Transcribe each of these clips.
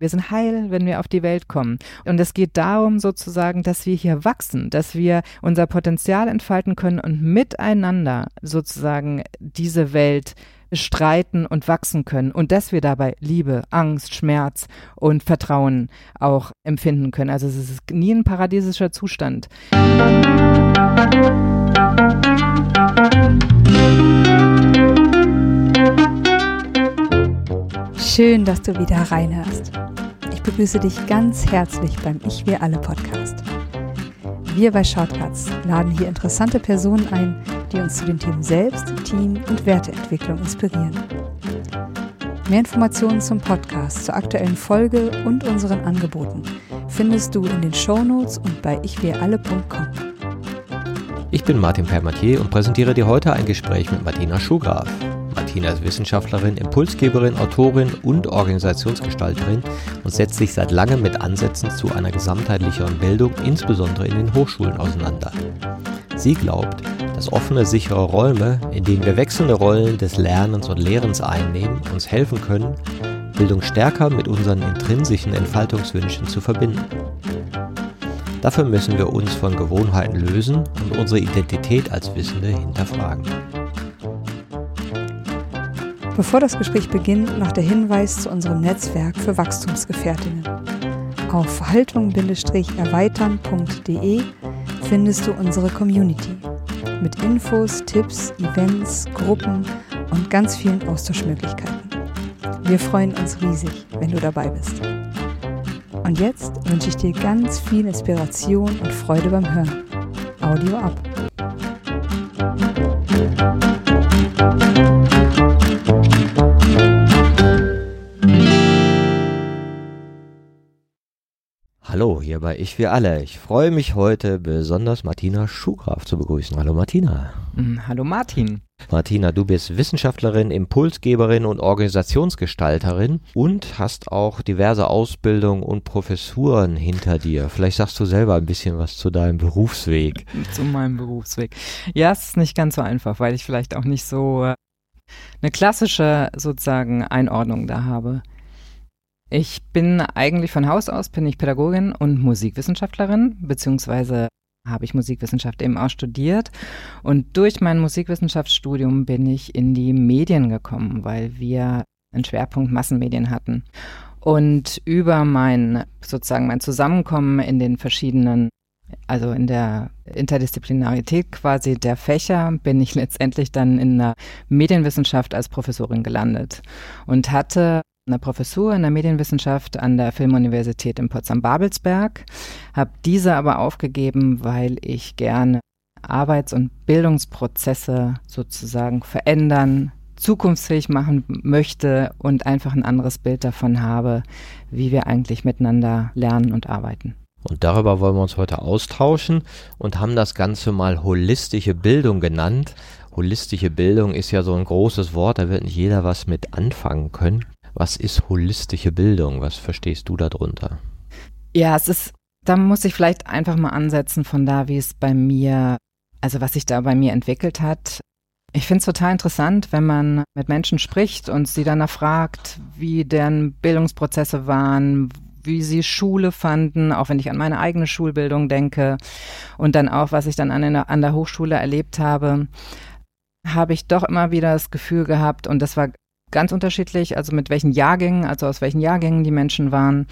Wir sind heil, wenn wir auf die Welt kommen. Und es geht darum sozusagen, dass wir hier wachsen, dass wir unser Potenzial entfalten können und miteinander sozusagen diese Welt streiten und wachsen können und dass wir dabei Liebe, Angst, Schmerz und Vertrauen auch empfinden können. Also es ist nie ein paradiesischer Zustand. Schön, dass du wieder reinhörst. Ich begrüße dich ganz herzlich beim Ich Wir Alle Podcast. Wir bei Shortcuts laden hier interessante Personen ein, die uns zu den Themen Selbst, Team und Werteentwicklung inspirieren. Mehr Informationen zum Podcast, zur aktuellen Folge und unseren Angeboten findest du in den Shownotes und bei ichwiralle.com. Ich bin Martin Permatier und präsentiere dir heute ein Gespräch mit Martina Schugraf. Martina ist Wissenschaftlerin, Impulsgeberin, Autorin und Organisationsgestalterin und setzt sich seit langem mit Ansätzen zu einer gesamtheitlicheren Bildung, insbesondere in den Hochschulen, auseinander. Sie glaubt, dass offene, sichere Räume, in denen wir wechselnde Rollen des Lernens und Lehrens einnehmen, uns helfen können, Bildung stärker mit unseren intrinsischen Entfaltungswünschen zu verbinden. Dafür müssen wir uns von Gewohnheiten lösen und unsere Identität als Wissende hinterfragen. Bevor das Gespräch beginnt, noch der Hinweis zu unserem Netzwerk für Wachstumsgefährtinnen. Auf haltung-erweitern.de findest du unsere Community mit Infos, Tipps, Events, Gruppen und ganz vielen Austauschmöglichkeiten. Wir freuen uns riesig, wenn du dabei bist. Und jetzt wünsche ich dir ganz viel Inspiration und Freude beim Hören. Audio ab. Hallo, hier bei Ich Wir Alle. Ich freue mich heute besonders Martina Schugraf zu begrüßen. Hallo Martina. Mm, hallo Martin. Martina, du bist Wissenschaftlerin, Impulsgeberin und Organisationsgestalterin und hast auch diverse Ausbildungen und Professuren hinter dir. Vielleicht sagst du selber ein bisschen was zu deinem Berufsweg. Zu meinem Berufsweg. Ja, es ist nicht ganz so einfach, weil ich vielleicht auch nicht so äh, eine klassische sozusagen Einordnung da habe. Ich bin eigentlich von Haus aus bin ich Pädagogin und Musikwissenschaftlerin, beziehungsweise habe ich Musikwissenschaft eben auch studiert. Und durch mein Musikwissenschaftsstudium bin ich in die Medien gekommen, weil wir einen Schwerpunkt Massenmedien hatten. Und über mein sozusagen mein Zusammenkommen in den verschiedenen, also in der Interdisziplinarität quasi der Fächer, bin ich letztendlich dann in der Medienwissenschaft als Professorin gelandet und hatte eine Professur in der Medienwissenschaft an der Filmuniversität in Potsdam-Babelsberg, habe diese aber aufgegeben, weil ich gerne Arbeits- und Bildungsprozesse sozusagen verändern, zukunftsfähig machen möchte und einfach ein anderes Bild davon habe, wie wir eigentlich miteinander lernen und arbeiten. Und darüber wollen wir uns heute austauschen und haben das Ganze mal holistische Bildung genannt. Holistische Bildung ist ja so ein großes Wort, da wird nicht jeder was mit anfangen können. Was ist holistische Bildung? Was verstehst du darunter? Ja, es ist, da muss ich vielleicht einfach mal ansetzen von da, wie es bei mir, also was sich da bei mir entwickelt hat. Ich finde es total interessant, wenn man mit Menschen spricht und sie danach fragt, wie deren Bildungsprozesse waren, wie sie Schule fanden, auch wenn ich an meine eigene Schulbildung denke und dann auch, was ich dann an, an der Hochschule erlebt habe, habe ich doch immer wieder das Gefühl gehabt, und das war ganz unterschiedlich, also mit welchen Jahrgängen, also aus welchen Jahrgängen die Menschen waren,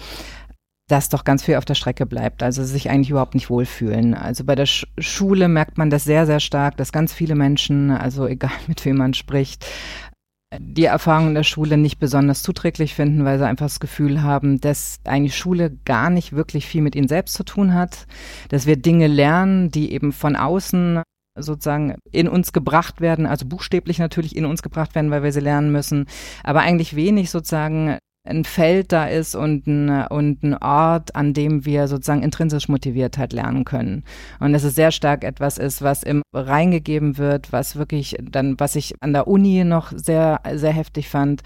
dass doch ganz viel auf der Strecke bleibt, also sich eigentlich überhaupt nicht wohlfühlen. Also bei der Sch Schule merkt man das sehr, sehr stark, dass ganz viele Menschen, also egal mit wem man spricht, die Erfahrung in der Schule nicht besonders zuträglich finden, weil sie einfach das Gefühl haben, dass eigentlich Schule gar nicht wirklich viel mit ihnen selbst zu tun hat, dass wir Dinge lernen, die eben von außen sozusagen in uns gebracht werden, also buchstäblich natürlich in uns gebracht werden, weil wir sie lernen müssen, aber eigentlich wenig sozusagen ein Feld da ist und ein, und ein Ort, an dem wir sozusagen intrinsisch motiviert halt lernen können. Und dass es sehr stark etwas ist, was im reingegeben wird, was wirklich dann, was ich an der Uni noch sehr, sehr heftig fand,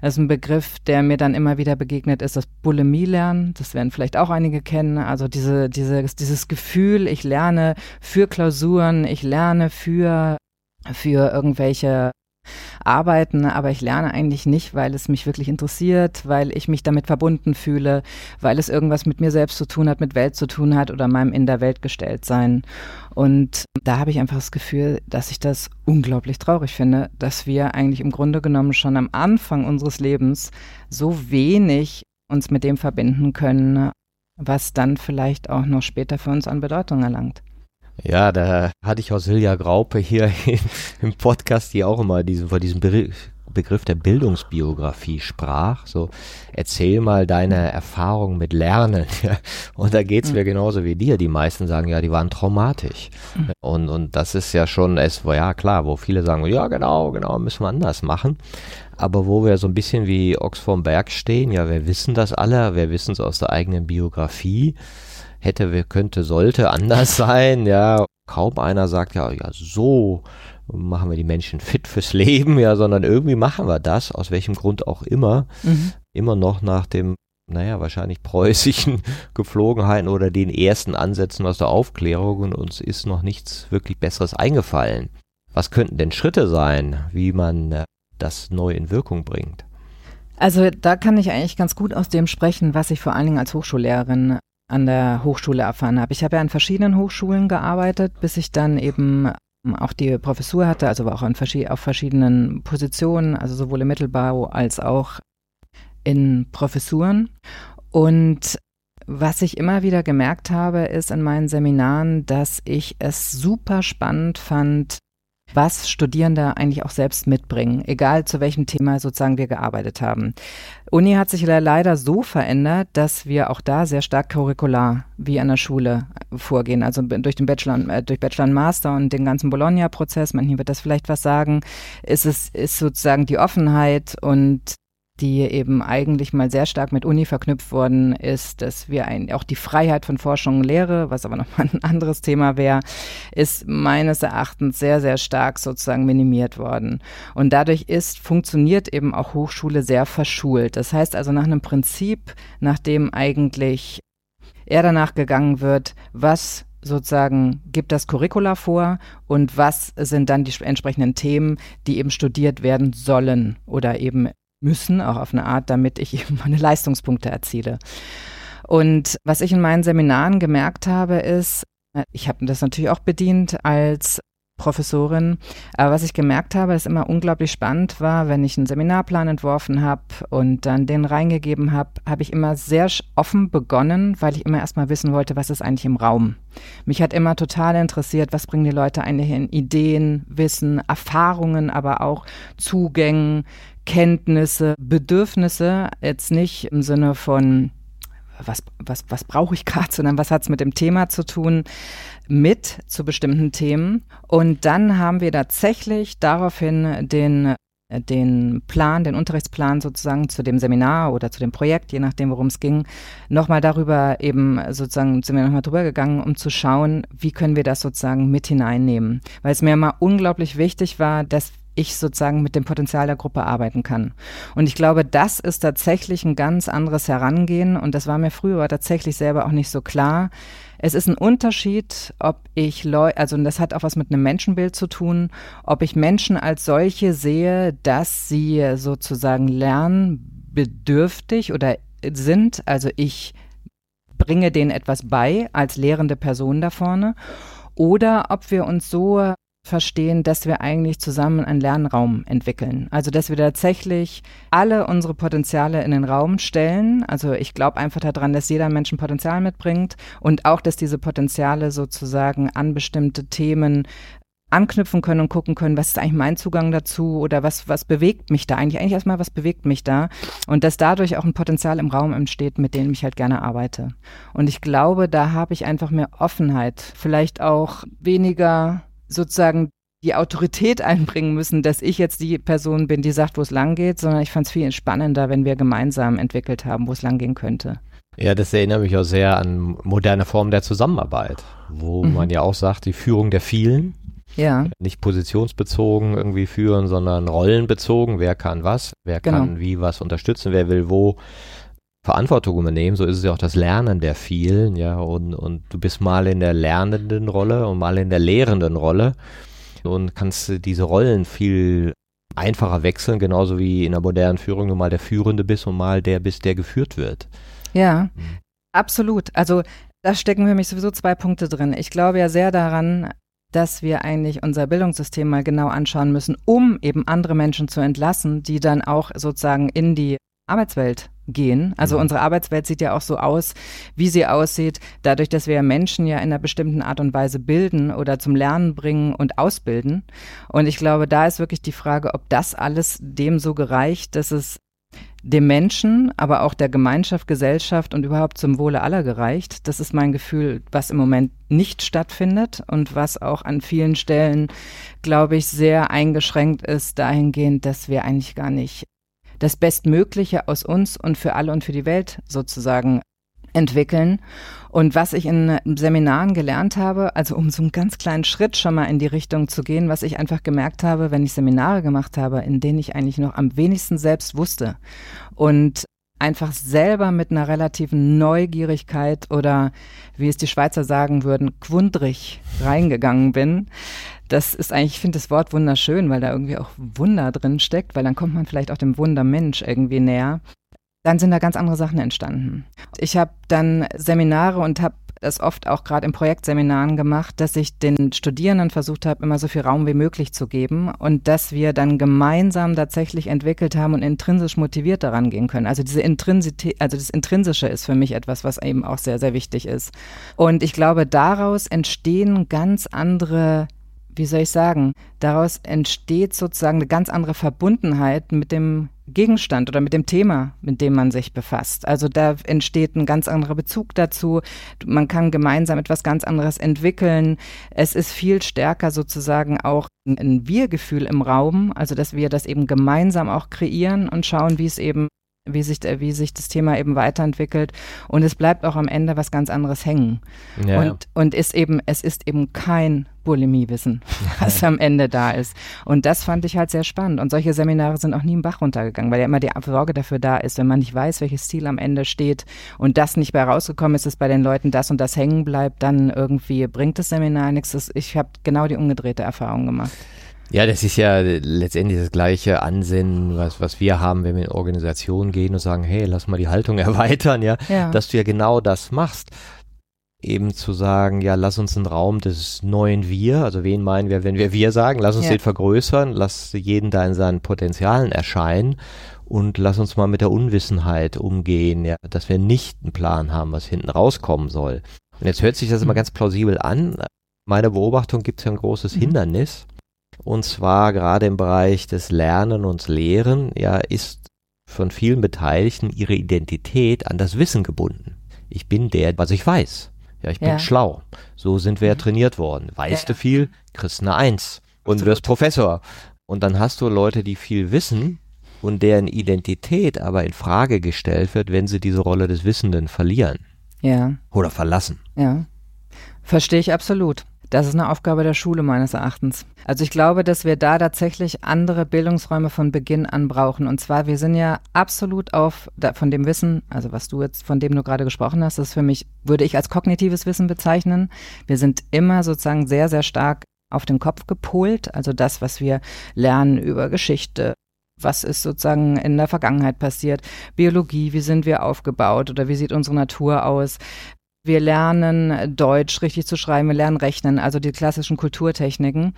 das ist ein Begriff, der mir dann immer wieder begegnet ist, das Bulimie-Lernen. Das werden vielleicht auch einige kennen. Also diese, diese, dieses Gefühl, ich lerne für Klausuren, ich lerne für, für irgendwelche arbeiten, aber ich lerne eigentlich nicht, weil es mich wirklich interessiert, weil ich mich damit verbunden fühle, weil es irgendwas mit mir selbst zu tun hat, mit Welt zu tun hat oder meinem in der Welt gestellt sein. Und da habe ich einfach das Gefühl, dass ich das unglaublich traurig finde, dass wir eigentlich im Grunde genommen schon am Anfang unseres Lebens so wenig uns mit dem verbinden können, was dann vielleicht auch noch später für uns an Bedeutung erlangt. Ja, da hatte ich auch Silja Graupe hier im Podcast, die auch immer diesen, vor diesem Begriff der Bildungsbiografie sprach. So, erzähl mal deine Erfahrung mit Lernen. und da geht's mir genauso wie dir. Die meisten sagen ja, die waren traumatisch. Mhm. Und, und das ist ja schon es, ja klar, wo viele sagen, ja genau, genau, müssen wir anders machen aber wo wir so ein bisschen wie Ochs vorm Berg stehen, ja, wir wissen das alle, wir wissen es aus der eigenen Biografie, hätte, könnte, sollte anders sein, ja. Kaum einer sagt ja, ja, so machen wir die Menschen fit fürs Leben, ja, sondern irgendwie machen wir das, aus welchem Grund auch immer, mhm. immer noch nach dem, naja, wahrscheinlich preußischen Gepflogenheiten oder den ersten Ansätzen aus der Aufklärung und uns ist noch nichts wirklich Besseres eingefallen. Was könnten denn Schritte sein, wie man äh, das neu in Wirkung bringt? Also da kann ich eigentlich ganz gut aus dem sprechen, was ich vor allen Dingen als Hochschullehrerin an der Hochschule erfahren habe. Ich habe ja an verschiedenen Hochschulen gearbeitet, bis ich dann eben auch die Professur hatte, also auch verschied auf verschiedenen Positionen, also sowohl im Mittelbau als auch in Professuren. Und was ich immer wieder gemerkt habe, ist in meinen Seminaren, dass ich es super spannend fand, was Studierende eigentlich auch selbst mitbringen, egal zu welchem Thema sozusagen wir gearbeitet haben. Uni hat sich leider so verändert, dass wir auch da sehr stark curricular wie an der Schule vorgehen, also durch den Bachelor, äh, durch Bachelor und Master und den ganzen Bologna-Prozess, manchen wird das vielleicht was sagen, ist es, ist sozusagen die Offenheit und die eben eigentlich mal sehr stark mit Uni verknüpft worden ist, dass wir ein, auch die Freiheit von Forschung und Lehre, was aber nochmal ein anderes Thema wäre, ist meines Erachtens sehr, sehr stark sozusagen minimiert worden. Und dadurch ist, funktioniert eben auch Hochschule sehr verschult. Das heißt also nach einem Prinzip, nach dem eigentlich eher danach gegangen wird, was sozusagen gibt das Curricula vor und was sind dann die entsprechenden Themen, die eben studiert werden sollen oder eben müssen, auch auf eine Art, damit ich eben meine Leistungspunkte erziele. Und was ich in meinen Seminaren gemerkt habe, ist, äh, ich habe das natürlich auch bedient als Professorin. Aber was ich gemerkt habe, ist immer unglaublich spannend war, wenn ich einen Seminarplan entworfen habe und dann den reingegeben habe, habe ich immer sehr offen begonnen, weil ich immer erstmal wissen wollte, was ist eigentlich im Raum. Mich hat immer total interessiert, was bringen die Leute eigentlich in Ideen, Wissen, Erfahrungen, aber auch Zugängen, Kenntnisse, Bedürfnisse, jetzt nicht im Sinne von was, was, was brauche ich gerade, sondern was hat es mit dem Thema zu tun, mit zu bestimmten Themen. Und dann haben wir tatsächlich daraufhin den den Plan, den Unterrichtsplan sozusagen zu dem Seminar oder zu dem Projekt, je nachdem, worum es ging, nochmal darüber eben sozusagen sind wir nochmal drüber gegangen, um zu schauen, wie können wir das sozusagen mit hineinnehmen. Weil es mir immer unglaublich wichtig war, dass ich sozusagen mit dem Potenzial der Gruppe arbeiten kann. Und ich glaube, das ist tatsächlich ein ganz anderes Herangehen und das war mir früher tatsächlich selber auch nicht so klar. Es ist ein Unterschied, ob ich Leute, also das hat auch was mit einem Menschenbild zu tun, ob ich Menschen als solche sehe, dass sie sozusagen lernbedürftig oder sind, also ich bringe denen etwas bei als lehrende Person da vorne, oder ob wir uns so verstehen, dass wir eigentlich zusammen einen Lernraum entwickeln. Also dass wir tatsächlich alle unsere Potenziale in den Raum stellen. Also ich glaube einfach daran, dass jeder Mensch ein Potenzial mitbringt und auch, dass diese Potenziale sozusagen an bestimmte Themen anknüpfen können und gucken können, was ist eigentlich mein Zugang dazu oder was, was bewegt mich da eigentlich? Eigentlich erstmal, was bewegt mich da? Und dass dadurch auch ein Potenzial im Raum entsteht, mit dem ich halt gerne arbeite. Und ich glaube, da habe ich einfach mehr Offenheit, vielleicht auch weniger sozusagen die Autorität einbringen müssen, dass ich jetzt die Person bin, die sagt, wo es lang geht, sondern ich fand es viel spannender, wenn wir gemeinsam entwickelt haben, wo es lang gehen könnte. Ja, das erinnert mich auch sehr an moderne Formen der Zusammenarbeit, wo mhm. man ja auch sagt, die Führung der vielen. Ja. Nicht positionsbezogen irgendwie führen, sondern rollenbezogen. Wer kann was? Wer genau. kann wie was unterstützen? Wer will wo Verantwortung übernehmen, so ist es ja auch das Lernen der vielen, ja, und, und du bist mal in der lernenden Rolle und mal in der lehrenden Rolle und kannst diese Rollen viel einfacher wechseln, genauso wie in der modernen Führung du mal der Führende bist und mal der bist, der geführt wird. Ja, mhm. absolut. Also da stecken für mich sowieso zwei Punkte drin. Ich glaube ja sehr daran, dass wir eigentlich unser Bildungssystem mal genau anschauen müssen, um eben andere Menschen zu entlassen, die dann auch sozusagen in die Arbeitswelt gehen. Also mhm. unsere Arbeitswelt sieht ja auch so aus, wie sie aussieht, dadurch, dass wir Menschen ja in einer bestimmten Art und Weise bilden oder zum Lernen bringen und ausbilden. Und ich glaube, da ist wirklich die Frage, ob das alles dem so gereicht, dass es dem Menschen, aber auch der Gemeinschaft, Gesellschaft und überhaupt zum Wohle aller gereicht. Das ist mein Gefühl, was im Moment nicht stattfindet und was auch an vielen Stellen, glaube ich, sehr eingeschränkt ist dahingehend, dass wir eigentlich gar nicht das Bestmögliche aus uns und für alle und für die Welt sozusagen entwickeln. Und was ich in Seminaren gelernt habe, also um so einen ganz kleinen Schritt schon mal in die Richtung zu gehen, was ich einfach gemerkt habe, wenn ich Seminare gemacht habe, in denen ich eigentlich noch am wenigsten selbst wusste und einfach selber mit einer relativen Neugierigkeit oder wie es die Schweizer sagen würden, quundrig reingegangen bin, das ist eigentlich, ich finde das Wort wunderschön, weil da irgendwie auch Wunder drin steckt, weil dann kommt man vielleicht auch dem Wundermensch irgendwie näher. Dann sind da ganz andere Sachen entstanden. Ich habe dann Seminare und habe das oft auch gerade in Projektseminaren gemacht, dass ich den Studierenden versucht habe, immer so viel Raum wie möglich zu geben und dass wir dann gemeinsam tatsächlich entwickelt haben und intrinsisch motiviert daran gehen können. Also diese Intrinsität, also das Intrinsische ist für mich etwas, was eben auch sehr, sehr wichtig ist. Und ich glaube, daraus entstehen ganz andere wie soll ich sagen, daraus entsteht sozusagen eine ganz andere Verbundenheit mit dem Gegenstand oder mit dem Thema, mit dem man sich befasst. Also da entsteht ein ganz anderer Bezug dazu. Man kann gemeinsam etwas ganz anderes entwickeln. Es ist viel stärker sozusagen auch ein Wir-Gefühl im Raum, also dass wir das eben gemeinsam auch kreieren und schauen, wie es eben wie sich, wie sich das Thema eben weiterentwickelt. Und es bleibt auch am Ende was ganz anderes hängen. Ja. Und, und ist eben, es ist eben kein Bulimie-Wissen, was am Ende da ist. Und das fand ich halt sehr spannend. Und solche Seminare sind auch nie im Bach runtergegangen, weil ja immer die Sorge dafür da ist, wenn man nicht weiß, welches Ziel am Ende steht und das nicht bei rausgekommen ist, dass bei den Leuten das und das hängen bleibt, dann irgendwie bringt das Seminar nichts. Ich habe genau die umgedrehte Erfahrung gemacht. Ja, das ist ja letztendlich das gleiche Ansinnen, was, was wir haben, wenn wir in Organisationen gehen und sagen, hey, lass mal die Haltung erweitern, ja, ja. dass du ja genau das machst. Eben zu sagen, ja, lass uns einen Raum des neuen Wir, also wen meinen wir, wenn wir Wir sagen, lass uns ja. den vergrößern, lass jeden da in seinen Potenzialen erscheinen und lass uns mal mit der Unwissenheit umgehen, ja, dass wir nicht einen Plan haben, was hinten rauskommen soll. Und jetzt hört sich das immer mhm. ganz plausibel an. Meine Beobachtung gibt es ja ein großes mhm. Hindernis und zwar gerade im Bereich des Lernen und Lehren, ja, ist von vielen Beteiligten ihre Identität an das Wissen gebunden. Ich bin der, was ich weiß. Ja, ich bin ja. schlau. So sind wir ja trainiert worden. Weißt ja. du viel, kriegst eine Eins und wirst Professor. Und dann hast du Leute, die viel wissen und deren Identität aber in Frage gestellt wird, wenn sie diese Rolle des Wissenden verlieren. Ja. Oder verlassen. Ja. Verstehe ich absolut. Das ist eine Aufgabe der Schule meines Erachtens. Also ich glaube, dass wir da tatsächlich andere Bildungsräume von Beginn an brauchen. Und zwar, wir sind ja absolut auf, von dem Wissen, also was du jetzt, von dem du gerade gesprochen hast, das für mich, würde ich als kognitives Wissen bezeichnen. Wir sind immer sozusagen sehr, sehr stark auf den Kopf gepolt. Also das, was wir lernen über Geschichte, was ist sozusagen in der Vergangenheit passiert, Biologie, wie sind wir aufgebaut oder wie sieht unsere Natur aus, wir lernen Deutsch richtig zu schreiben, wir lernen Rechnen, also die klassischen Kulturtechniken.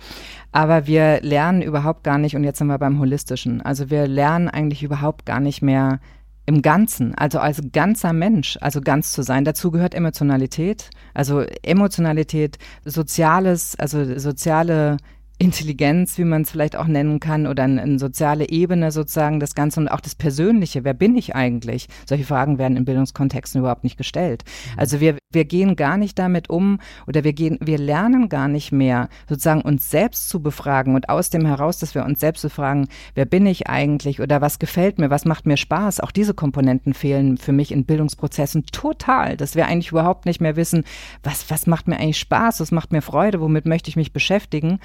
Aber wir lernen überhaupt gar nicht, und jetzt sind wir beim Holistischen, also wir lernen eigentlich überhaupt gar nicht mehr im Ganzen, also als ganzer Mensch, also ganz zu sein. Dazu gehört Emotionalität, also Emotionalität, Soziales, also soziale Intelligenz, wie man es vielleicht auch nennen kann, oder eine, eine, soziale Ebene sozusagen, das Ganze und auch das Persönliche. Wer bin ich eigentlich? Solche Fragen werden in Bildungskontexten überhaupt nicht gestellt. Mhm. Also wir, wir gehen gar nicht damit um oder wir gehen, wir lernen gar nicht mehr, sozusagen uns selbst zu befragen und aus dem heraus, dass wir uns selbst befragen, wer bin ich eigentlich oder was gefällt mir, was macht mir Spaß? Auch diese Komponenten fehlen für mich in Bildungsprozessen total, dass wir eigentlich überhaupt nicht mehr wissen, was, was macht mir eigentlich Spaß, was macht mir Freude, womit möchte ich mich beschäftigen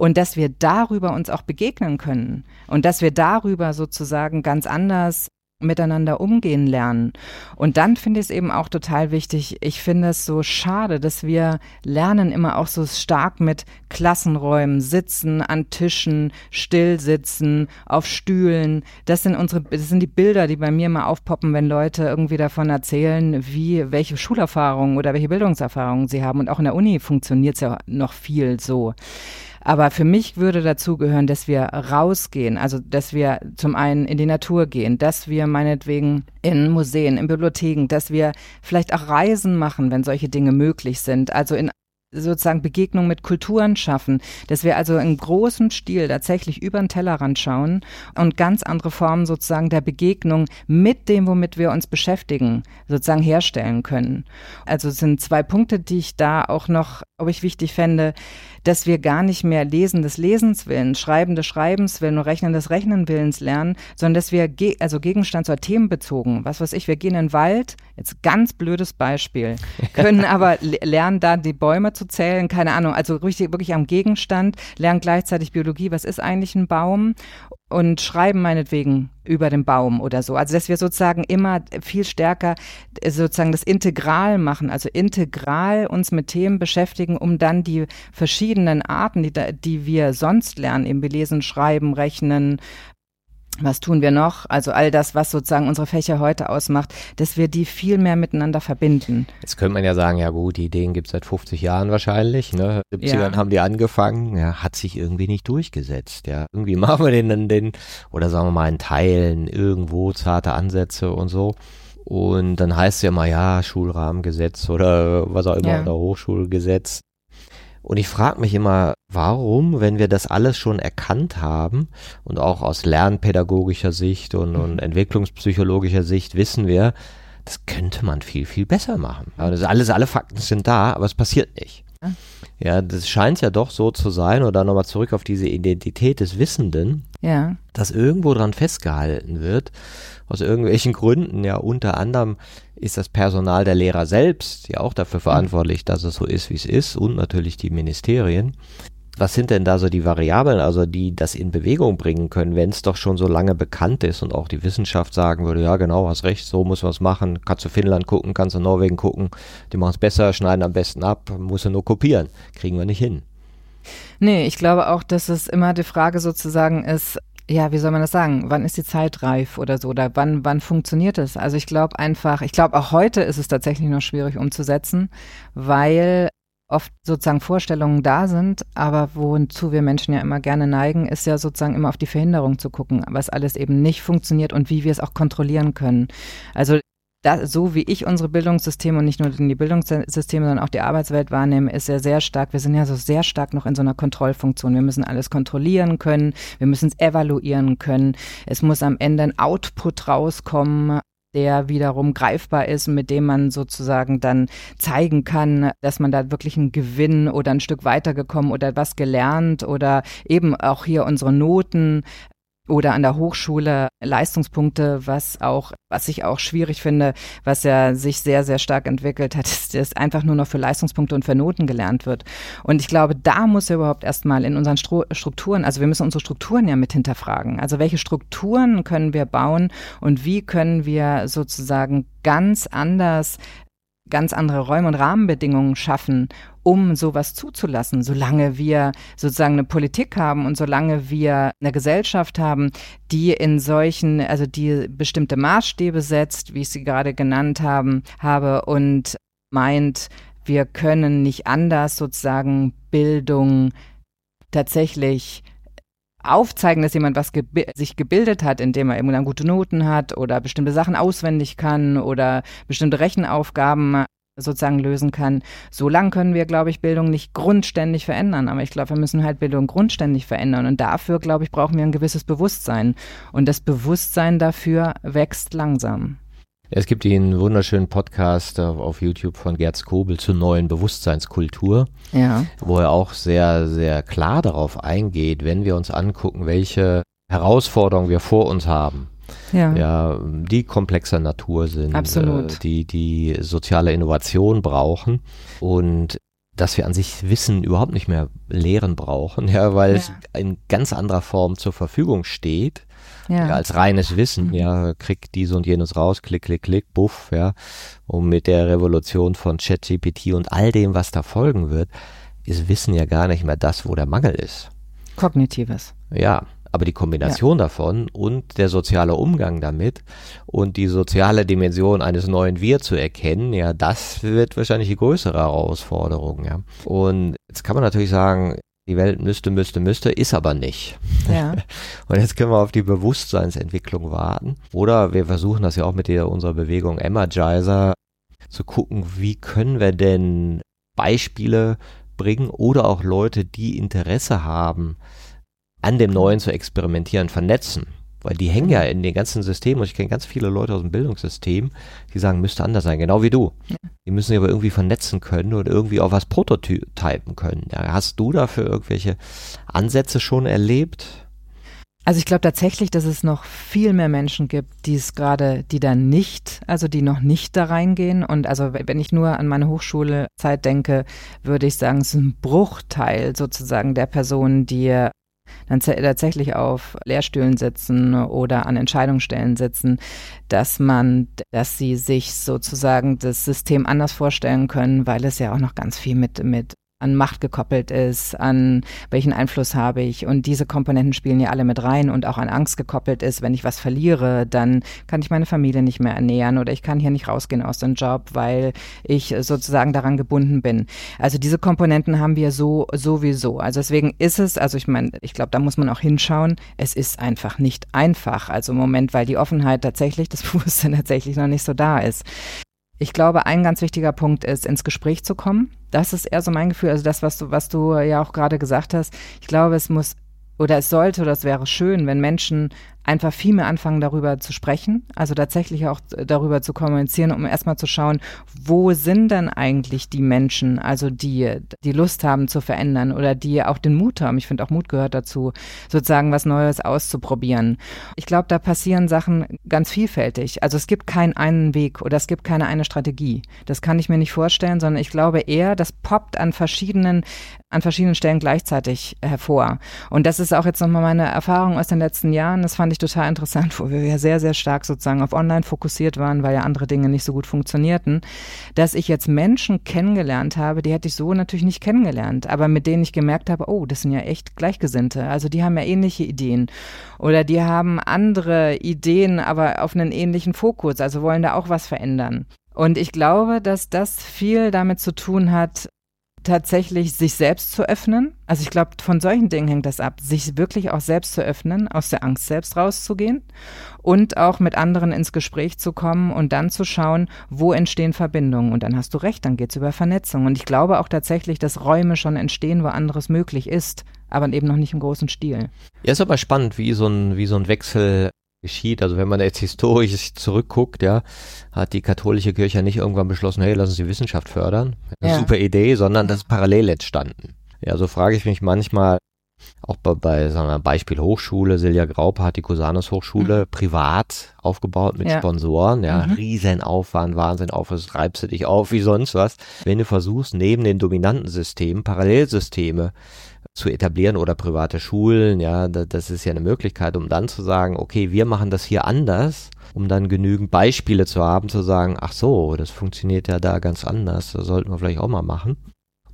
und dass wir darüber uns auch begegnen können und dass wir darüber sozusagen ganz anders miteinander umgehen lernen. Und dann finde ich es eben auch total wichtig. Ich finde es so schade, dass wir lernen immer auch so stark mit Klassenräumen, sitzen an Tischen, still sitzen, auf Stühlen. Das sind unsere, das sind die Bilder, die bei mir immer aufpoppen, wenn Leute irgendwie davon erzählen, wie, welche Schulerfahrungen oder welche Bildungserfahrungen sie haben. Und auch in der Uni funktioniert es ja noch viel so. Aber für mich würde dazu gehören, dass wir rausgehen, also dass wir zum einen in die Natur gehen, dass wir meinetwegen in Museen, in Bibliotheken, dass wir vielleicht auch Reisen machen, wenn solche Dinge möglich sind, also in sozusagen Begegnung mit Kulturen schaffen, dass wir also in großem Stil tatsächlich über den Tellerrand schauen und ganz andere Formen sozusagen der Begegnung mit dem, womit wir uns beschäftigen, sozusagen herstellen können. Also es sind zwei Punkte, die ich da auch noch, ob ich wichtig fände, dass wir gar nicht mehr Lesen des Lesens willen, Schreiben des Schreibens willen und Rechnen des Rechnen willens lernen, sondern dass wir, ge also Gegenstands- oder themenbezogen, was weiß ich, wir gehen in den Wald, jetzt ganz blödes Beispiel, können aber lernen, da die Bäume zu zählen, keine Ahnung, also richtig, wirklich am Gegenstand, lernen gleichzeitig Biologie, was ist eigentlich ein Baum und schreiben meinetwegen über den Baum oder so. Also dass wir sozusagen immer viel stärker äh, sozusagen das Integral machen, also integral uns mit Themen beschäftigen, um dann die verschiedenen Arten, die, die wir sonst lernen, eben lesen, schreiben, rechnen, was tun wir noch? Also all das, was sozusagen unsere Fächer heute ausmacht, dass wir die viel mehr miteinander verbinden. Jetzt könnte man ja sagen, ja gut, die Ideen gibt es seit 50 Jahren wahrscheinlich. Ne? 70ern ja. haben die angefangen, ja, hat sich irgendwie nicht durchgesetzt. Ja, irgendwie machen wir den dann den, oder sagen wir mal in Teilen irgendwo zarte Ansätze und so. Und dann heißt es ja mal, ja, Schulrahmengesetz oder was auch immer, ja. oder Hochschulgesetz. Und ich frage mich immer, warum, wenn wir das alles schon erkannt haben und auch aus lernpädagogischer Sicht und, und mhm. entwicklungspsychologischer Sicht wissen wir, das könnte man viel, viel besser machen. Also alles, alle Fakten sind da, aber es passiert nicht. Ja, das scheint ja doch so zu sein, oder nochmal zurück auf diese Identität des Wissenden, ja. dass irgendwo dran festgehalten wird, aus irgendwelchen Gründen, ja, unter anderem ist das Personal der Lehrer selbst ja auch dafür verantwortlich, dass es so ist, wie es ist. Und natürlich die Ministerien. Was sind denn da so die Variablen, also die das in Bewegung bringen können, wenn es doch schon so lange bekannt ist und auch die Wissenschaft sagen würde, ja genau, hast recht, so muss man es machen, kannst du Finnland gucken, kannst du Norwegen gucken, die machen es besser, schneiden am besten ab, muss du nur kopieren, kriegen wir nicht hin. Nee, ich glaube auch, dass es immer die Frage sozusagen ist, ja, wie soll man das sagen? Wann ist die Zeit reif oder so? Oder wann, wann funktioniert es? Also ich glaube einfach, ich glaube auch heute ist es tatsächlich noch schwierig umzusetzen, weil oft sozusagen Vorstellungen da sind, aber wozu wir Menschen ja immer gerne neigen, ist ja sozusagen immer auf die Verhinderung zu gucken, was alles eben nicht funktioniert und wie wir es auch kontrollieren können. Also da, so wie ich unsere Bildungssysteme und nicht nur die Bildungssysteme, sondern auch die Arbeitswelt wahrnehme, ist ja sehr stark, wir sind ja so sehr stark noch in so einer Kontrollfunktion. Wir müssen alles kontrollieren können, wir müssen es evaluieren können. Es muss am Ende ein Output rauskommen, der wiederum greifbar ist, mit dem man sozusagen dann zeigen kann, dass man da wirklich einen Gewinn oder ein Stück weitergekommen oder was gelernt oder eben auch hier unsere Noten oder an der Hochschule Leistungspunkte, was auch, was ich auch schwierig finde, was ja sich sehr, sehr stark entwickelt hat, ist, dass einfach nur noch für Leistungspunkte und für Noten gelernt wird. Und ich glaube, da muss ja überhaupt erstmal in unseren Strukturen, also wir müssen unsere Strukturen ja mit hinterfragen. Also welche Strukturen können wir bauen und wie können wir sozusagen ganz anders ganz andere Räume und Rahmenbedingungen schaffen, um sowas zuzulassen, solange wir sozusagen eine Politik haben und solange wir eine Gesellschaft haben, die in solchen, also die bestimmte Maßstäbe setzt, wie ich sie gerade genannt haben, habe und meint, wir können nicht anders sozusagen Bildung tatsächlich aufzeigen, dass jemand was gebi sich gebildet hat, indem er eben dann gute Noten hat oder bestimmte Sachen auswendig kann oder bestimmte Rechenaufgaben sozusagen lösen kann. So lang können wir, glaube ich, Bildung nicht grundständig verändern. Aber ich glaube, wir müssen halt Bildung grundständig verändern. Und dafür, glaube ich, brauchen wir ein gewisses Bewusstsein. Und das Bewusstsein dafür wächst langsam. Es gibt den wunderschönen Podcast auf YouTube von Gerd Skobel zur neuen Bewusstseinskultur, ja. wo er auch sehr, sehr klar darauf eingeht, wenn wir uns angucken, welche Herausforderungen wir vor uns haben ja. ja die komplexer Natur sind, Absolut. Äh, die die soziale Innovation brauchen und dass wir an sich Wissen überhaupt nicht mehr lehren brauchen, ja, weil ja. es in ganz anderer Form zur Verfügung steht ja. ja. als reines Wissen, mhm. ja, krieg dies und jenes raus, klick, klick, klick, buff, ja. Und mit der Revolution von ChatGPT und all dem, was da folgen wird, ist Wissen ja gar nicht mehr das, wo der Mangel ist. Kognitives. Ja, aber die Kombination ja. davon und der soziale Umgang damit und die soziale Dimension eines neuen Wir zu erkennen, ja, das wird wahrscheinlich die größere Herausforderung, ja. Und jetzt kann man natürlich sagen, die Welt müsste, müsste, müsste, ist aber nicht. Ja. Und jetzt können wir auf die Bewusstseinsentwicklung warten. Oder wir versuchen das ja auch mit der, unserer Bewegung Energizer zu gucken, wie können wir denn Beispiele bringen oder auch Leute, die Interesse haben, an dem Neuen zu experimentieren, vernetzen. Weil die hängen ja in den ganzen Systemen und ich kenne ganz viele Leute aus dem Bildungssystem, die sagen, müsste anders sein, genau wie du. Ja. Die müssen sich aber irgendwie vernetzen können oder irgendwie auch was prototypen können. Ja, hast du dafür irgendwelche Ansätze schon erlebt? Also ich glaube tatsächlich, dass es noch viel mehr Menschen gibt, die es gerade, die da nicht, also die noch nicht da reingehen. Und also wenn ich nur an meine Hochschulezeit denke, würde ich sagen, es ist ein Bruchteil sozusagen der Personen, die dann tatsächlich auf Lehrstühlen sitzen oder an Entscheidungsstellen sitzen, dass man, dass sie sich sozusagen das System anders vorstellen können, weil es ja auch noch ganz viel mit, mit an Macht gekoppelt ist, an welchen Einfluss habe ich. Und diese Komponenten spielen ja alle mit rein und auch an Angst gekoppelt ist. Wenn ich was verliere, dann kann ich meine Familie nicht mehr ernähren oder ich kann hier nicht rausgehen aus dem Job, weil ich sozusagen daran gebunden bin. Also diese Komponenten haben wir so sowieso. Also deswegen ist es, also ich meine, ich glaube, da muss man auch hinschauen. Es ist einfach nicht einfach. Also im Moment, weil die Offenheit tatsächlich, das Bewusstsein tatsächlich noch nicht so da ist. Ich glaube, ein ganz wichtiger Punkt ist, ins Gespräch zu kommen. Das ist eher so mein Gefühl, also das, was du, was du ja auch gerade gesagt hast. Ich glaube, es muss oder es sollte oder es wäre schön, wenn Menschen einfach viel mehr anfangen, darüber zu sprechen, also tatsächlich auch darüber zu kommunizieren, um erstmal zu schauen, wo sind denn eigentlich die Menschen, also die, die Lust haben zu verändern oder die auch den Mut haben. Ich finde auch Mut gehört dazu, sozusagen was Neues auszuprobieren. Ich glaube, da passieren Sachen ganz vielfältig. Also es gibt keinen einen Weg oder es gibt keine eine Strategie. Das kann ich mir nicht vorstellen, sondern ich glaube eher, das poppt an verschiedenen an verschiedenen Stellen gleichzeitig hervor. Und das ist auch jetzt nochmal meine Erfahrung aus den letzten Jahren. Das fand ich total interessant, wo wir ja sehr, sehr stark sozusagen auf Online fokussiert waren, weil ja andere Dinge nicht so gut funktionierten, dass ich jetzt Menschen kennengelernt habe, die hätte ich so natürlich nicht kennengelernt, aber mit denen ich gemerkt habe, oh, das sind ja echt Gleichgesinnte. Also die haben ja ähnliche Ideen oder die haben andere Ideen, aber auf einen ähnlichen Fokus, also wollen da auch was verändern. Und ich glaube, dass das viel damit zu tun hat, tatsächlich sich selbst zu öffnen. Also ich glaube, von solchen Dingen hängt das ab, sich wirklich auch selbst zu öffnen, aus der Angst selbst rauszugehen und auch mit anderen ins Gespräch zu kommen und dann zu schauen, wo entstehen Verbindungen. Und dann hast du recht, dann geht es über Vernetzung. Und ich glaube auch tatsächlich, dass Räume schon entstehen, wo anderes möglich ist, aber eben noch nicht im großen Stil. Ja, ist aber spannend, wie so ein, wie so ein Wechsel geschieht. Also wenn man jetzt historisch zurückguckt, ja, hat die katholische Kirche nicht irgendwann beschlossen, hey, lassen Sie Wissenschaft fördern. Ja. Super Idee, sondern das ist parallel entstanden. Ja, so frage ich mich manchmal, auch bei, bei sagen wir, Beispiel Hochschule, Silja Graupe hat die Cusanus Hochschule mhm. privat aufgebaut mit ja. Sponsoren, ja, mhm. Riesenaufwand, Wahnsinn, auf, es reibst du dich auf wie sonst was. Wenn du versuchst, neben den dominanten Systemen Parallelsysteme zu etablieren oder private Schulen, ja, das ist ja eine Möglichkeit, um dann zu sagen, okay, wir machen das hier anders, um dann genügend Beispiele zu haben, zu sagen, ach so, das funktioniert ja da ganz anders, das sollten wir vielleicht auch mal machen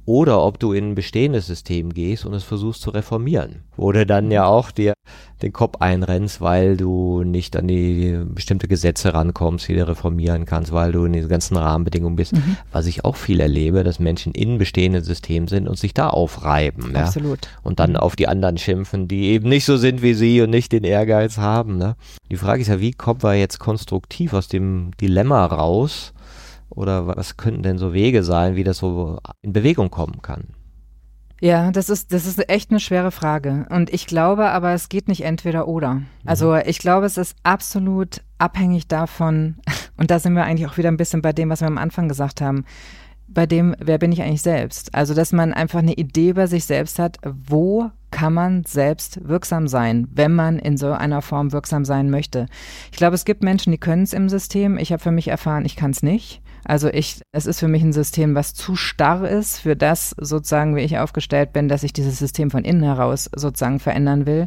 oder ob du in ein bestehendes System gehst und es versuchst zu reformieren. Wo du dann ja auch dir den Kopf einrennst, weil du nicht an die bestimmte Gesetze rankommst, die du reformieren kannst, weil du in diesen ganzen Rahmenbedingungen bist. Mhm. Was ich auch viel erlebe, dass Menschen in bestehenden Systemen sind und sich da aufreiben. Ja? Absolut. Und dann mhm. auf die anderen schimpfen, die eben nicht so sind wie sie und nicht den Ehrgeiz haben. Ne? Die Frage ist ja, wie kommen wir jetzt konstruktiv aus dem Dilemma raus, oder was könnten denn so Wege sein, wie das so in Bewegung kommen kann? Ja, das ist, das ist echt eine schwere Frage. Und ich glaube aber, es geht nicht entweder oder. Mhm. Also ich glaube, es ist absolut abhängig davon, und da sind wir eigentlich auch wieder ein bisschen bei dem, was wir am Anfang gesagt haben, bei dem, wer bin ich eigentlich selbst? Also, dass man einfach eine Idee über sich selbst hat, wo kann man selbst wirksam sein, wenn man in so einer Form wirksam sein möchte. Ich glaube, es gibt Menschen, die können es im System. Ich habe für mich erfahren, ich kann es nicht. Also ich, es ist für mich ein System, was zu starr ist für das sozusagen, wie ich aufgestellt bin, dass ich dieses System von innen heraus sozusagen verändern will,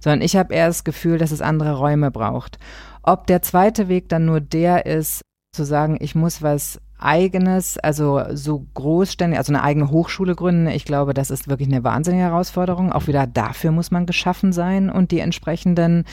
sondern ich habe eher das Gefühl, dass es andere Räume braucht. Ob der zweite Weg dann nur der ist, zu sagen, ich muss was eigenes, also so großständig, also eine eigene Hochschule gründen. Ich glaube, das ist wirklich eine wahnsinnige Herausforderung. Auch wieder dafür muss man geschaffen sein und die entsprechenden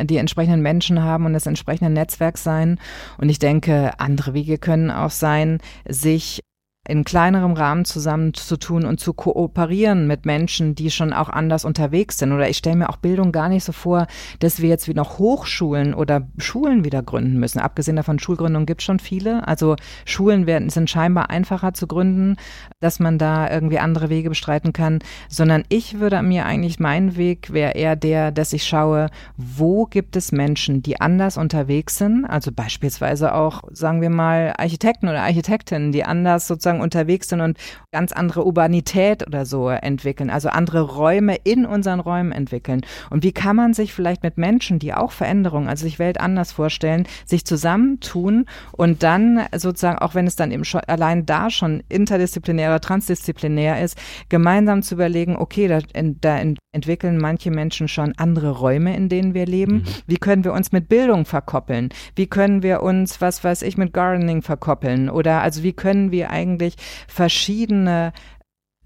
die entsprechenden Menschen haben und das entsprechende Netzwerk sein. Und ich denke, andere Wege können auch sein, sich in kleinerem Rahmen zusammenzutun und zu kooperieren mit Menschen, die schon auch anders unterwegs sind. Oder ich stelle mir auch Bildung gar nicht so vor, dass wir jetzt wieder Hochschulen oder Schulen wieder gründen müssen. Abgesehen davon, Schulgründungen gibt es schon viele. Also Schulen werden, sind scheinbar einfacher zu gründen, dass man da irgendwie andere Wege bestreiten kann. Sondern ich würde mir eigentlich, mein Weg wäre eher der, dass ich schaue, wo gibt es Menschen, die anders unterwegs sind. Also beispielsweise auch, sagen wir mal, Architekten oder Architektinnen, die anders sozusagen sozusagen unterwegs sind und ganz andere Urbanität oder so entwickeln, also andere Räume in unseren Räumen entwickeln. Und wie kann man sich vielleicht mit Menschen, die auch Veränderungen, also sich Welt anders vorstellen, sich zusammentun und dann sozusagen, auch wenn es dann eben schon allein da schon interdisziplinär oder transdisziplinär ist, gemeinsam zu überlegen, okay, da, da entwickeln manche Menschen schon andere Räume, in denen wir leben. Mhm. Wie können wir uns mit Bildung verkoppeln? Wie können wir uns, was weiß ich, mit Gardening verkoppeln? Oder also wie können wir eigentlich verschiedene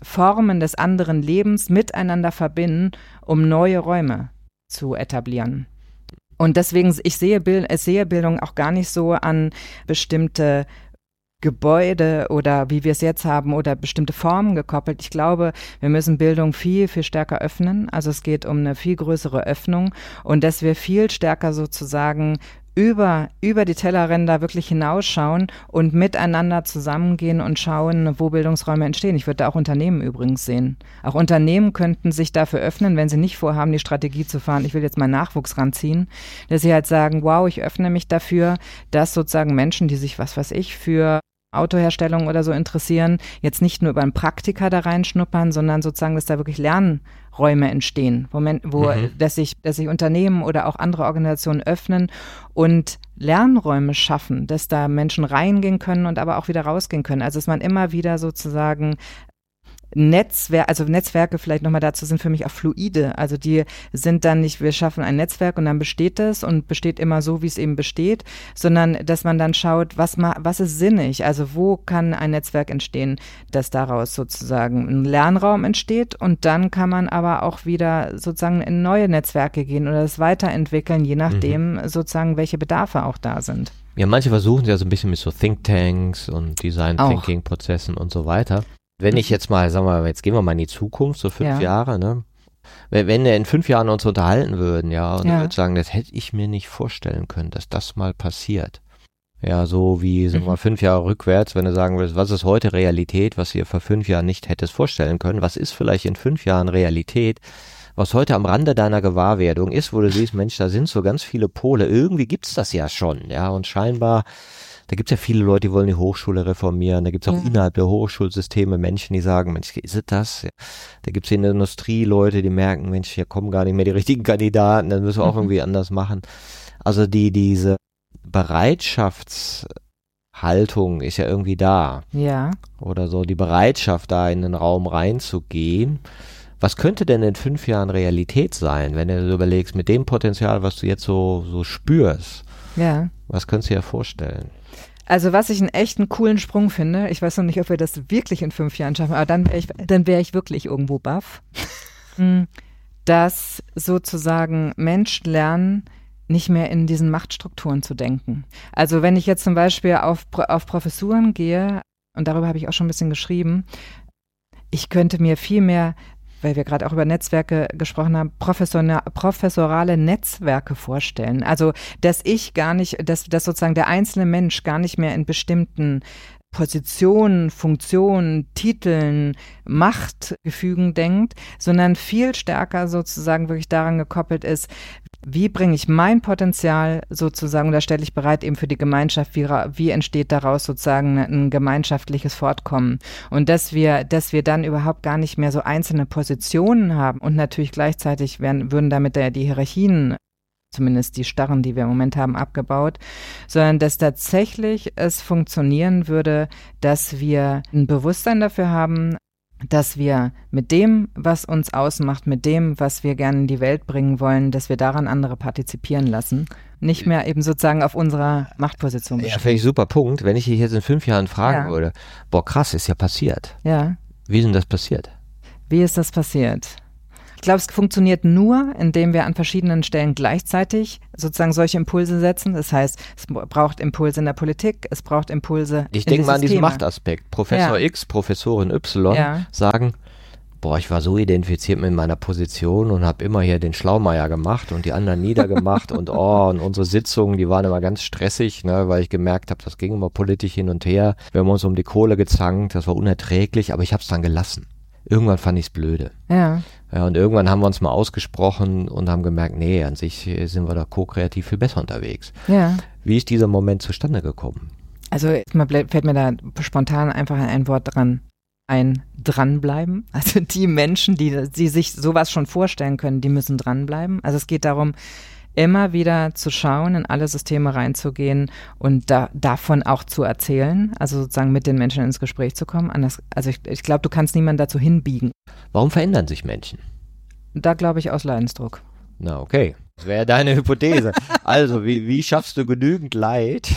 Formen des anderen Lebens miteinander verbinden, um neue Räume zu etablieren? Und deswegen, ich sehe, Bild, ich sehe Bildung auch gar nicht so an bestimmte Gebäude oder wie wir es jetzt haben oder bestimmte Formen gekoppelt. Ich glaube, wir müssen Bildung viel, viel stärker öffnen. Also es geht um eine viel größere Öffnung und dass wir viel stärker sozusagen über, über die Tellerränder wirklich hinausschauen und miteinander zusammengehen und schauen, wo Bildungsräume entstehen. Ich würde da auch Unternehmen übrigens sehen. Auch Unternehmen könnten sich dafür öffnen, wenn sie nicht vorhaben, die Strategie zu fahren, ich will jetzt meinen Nachwuchs ranziehen, dass sie halt sagen, wow, ich öffne mich dafür, dass sozusagen Menschen, die sich, was weiß ich, für Autoherstellung oder so interessieren, jetzt nicht nur über einen Praktiker da reinschnuppern, sondern sozusagen, dass da wirklich Lernräume entstehen, wo, man, wo mhm. dass, sich, dass sich Unternehmen oder auch andere Organisationen öffnen und Lernräume schaffen, dass da Menschen reingehen können und aber auch wieder rausgehen können. Also dass man immer wieder sozusagen Netzwerk, also Netzwerke vielleicht nochmal dazu sind für mich auch fluide. Also die sind dann nicht, wir schaffen ein Netzwerk und dann besteht es und besteht immer so, wie es eben besteht, sondern dass man dann schaut, was, ma, was ist sinnig? Also wo kann ein Netzwerk entstehen, dass daraus sozusagen ein Lernraum entsteht und dann kann man aber auch wieder sozusagen in neue Netzwerke gehen oder das weiterentwickeln, je nachdem mhm. sozusagen, welche Bedarfe auch da sind. Ja, manche versuchen ja so ein bisschen mit so Thinktanks und Design Thinking Prozessen und so weiter. Wenn ich jetzt mal, sagen wir mal, jetzt gehen wir mal in die Zukunft, so fünf ja. Jahre, ne? Wenn wir in fünf Jahren uns unterhalten würden, ja, und ja. würde sagen, das hätte ich mir nicht vorstellen können, dass das mal passiert. Ja, so wie, sagen wir mal, mhm. fünf Jahre rückwärts, wenn du sagen würdest, was ist heute Realität, was ihr vor fünf Jahren nicht hättest vorstellen können, was ist vielleicht in fünf Jahren Realität, was heute am Rande deiner Gewahrwerdung ist, wo du siehst, Mensch, da sind so ganz viele Pole, irgendwie gibt's das ja schon, ja, und scheinbar da gibt es ja viele Leute, die wollen die Hochschule reformieren. Da gibt es auch ja. innerhalb der Hochschulsysteme Menschen, die sagen, Mensch, ist es das? Ja. Da gibt es in der Industrie Leute, die merken, Mensch, hier kommen gar nicht mehr die richtigen Kandidaten, dann müssen wir auch mhm. irgendwie anders machen. Also die, diese Bereitschaftshaltung ist ja irgendwie da. Ja. Oder so, die Bereitschaft, da in den Raum reinzugehen. Was könnte denn in fünf Jahren Realität sein, wenn du überlegst, mit dem Potenzial, was du jetzt so, so spürst? Ja. Was könntest du dir vorstellen? Also was ich einen echten coolen Sprung finde, ich weiß noch nicht, ob wir das wirklich in fünf Jahren schaffen, aber dann wäre ich, dann wäre ich wirklich irgendwo baff, hm, dass sozusagen Menschen lernen, nicht mehr in diesen Machtstrukturen zu denken. Also wenn ich jetzt zum Beispiel auf, auf Professuren gehe, und darüber habe ich auch schon ein bisschen geschrieben, ich könnte mir viel mehr weil wir gerade auch über Netzwerke gesprochen haben, professorale Netzwerke vorstellen. Also, dass ich gar nicht, dass, dass sozusagen der einzelne Mensch gar nicht mehr in bestimmten Positionen, Funktionen, Titeln, Machtgefügen denkt, sondern viel stärker sozusagen wirklich daran gekoppelt ist, wie bringe ich mein Potenzial sozusagen, und da stelle ich bereit eben für die Gemeinschaft, wie, wie entsteht daraus sozusagen ein gemeinschaftliches Fortkommen. Und dass wir, dass wir dann überhaupt gar nicht mehr so einzelne Positionen haben und natürlich gleichzeitig werden, würden damit die Hierarchien zumindest die Starren, die wir im Moment haben, abgebaut, sondern dass tatsächlich es funktionieren würde, dass wir ein Bewusstsein dafür haben, dass wir mit dem, was uns ausmacht, mit dem, was wir gerne in die Welt bringen wollen, dass wir daran andere partizipieren lassen. Nicht mehr eben sozusagen auf unserer Machtposition bestehen. Ja, finde ich super Punkt. Wenn ich dich jetzt in fünf Jahren fragen ja. würde, boah, krass, ist ja passiert. Ja. Wie ist denn das passiert? Wie ist das passiert? Ich glaube, es funktioniert nur, indem wir an verschiedenen Stellen gleichzeitig sozusagen solche Impulse setzen. Das heißt, es braucht Impulse in der Politik, es braucht Impulse. Ich denke mal an diesen Machtaspekt. Professor ja. X, Professorin Y ja. sagen, boah, ich war so identifiziert mit meiner Position und habe immer hier den Schlaumeier gemacht und die anderen niedergemacht und oh, und unsere Sitzungen, die waren immer ganz stressig, ne, weil ich gemerkt habe, das ging immer politisch hin und her. Wir haben uns um die Kohle gezankt, das war unerträglich, aber ich habe es dann gelassen irgendwann fand ich es blöde. Ja. Ja. Und irgendwann haben wir uns mal ausgesprochen und haben gemerkt, nee, an sich sind wir da ko-kreativ viel besser unterwegs. Ja. Wie ist dieser Moment zustande gekommen? Also fällt mir da spontan einfach ein Wort dran ein dranbleiben. Also die Menschen, die, die sich sowas schon vorstellen können, die müssen dranbleiben. Also es geht darum, immer wieder zu schauen, in alle Systeme reinzugehen und da, davon auch zu erzählen, also sozusagen mit den Menschen ins Gespräch zu kommen. Anders, also ich, ich glaube, du kannst niemanden dazu hinbiegen. Warum verändern sich Menschen? Da glaube ich aus Leidensdruck. Na, okay. Das wäre deine Hypothese. Also, wie, wie schaffst du genügend Leid?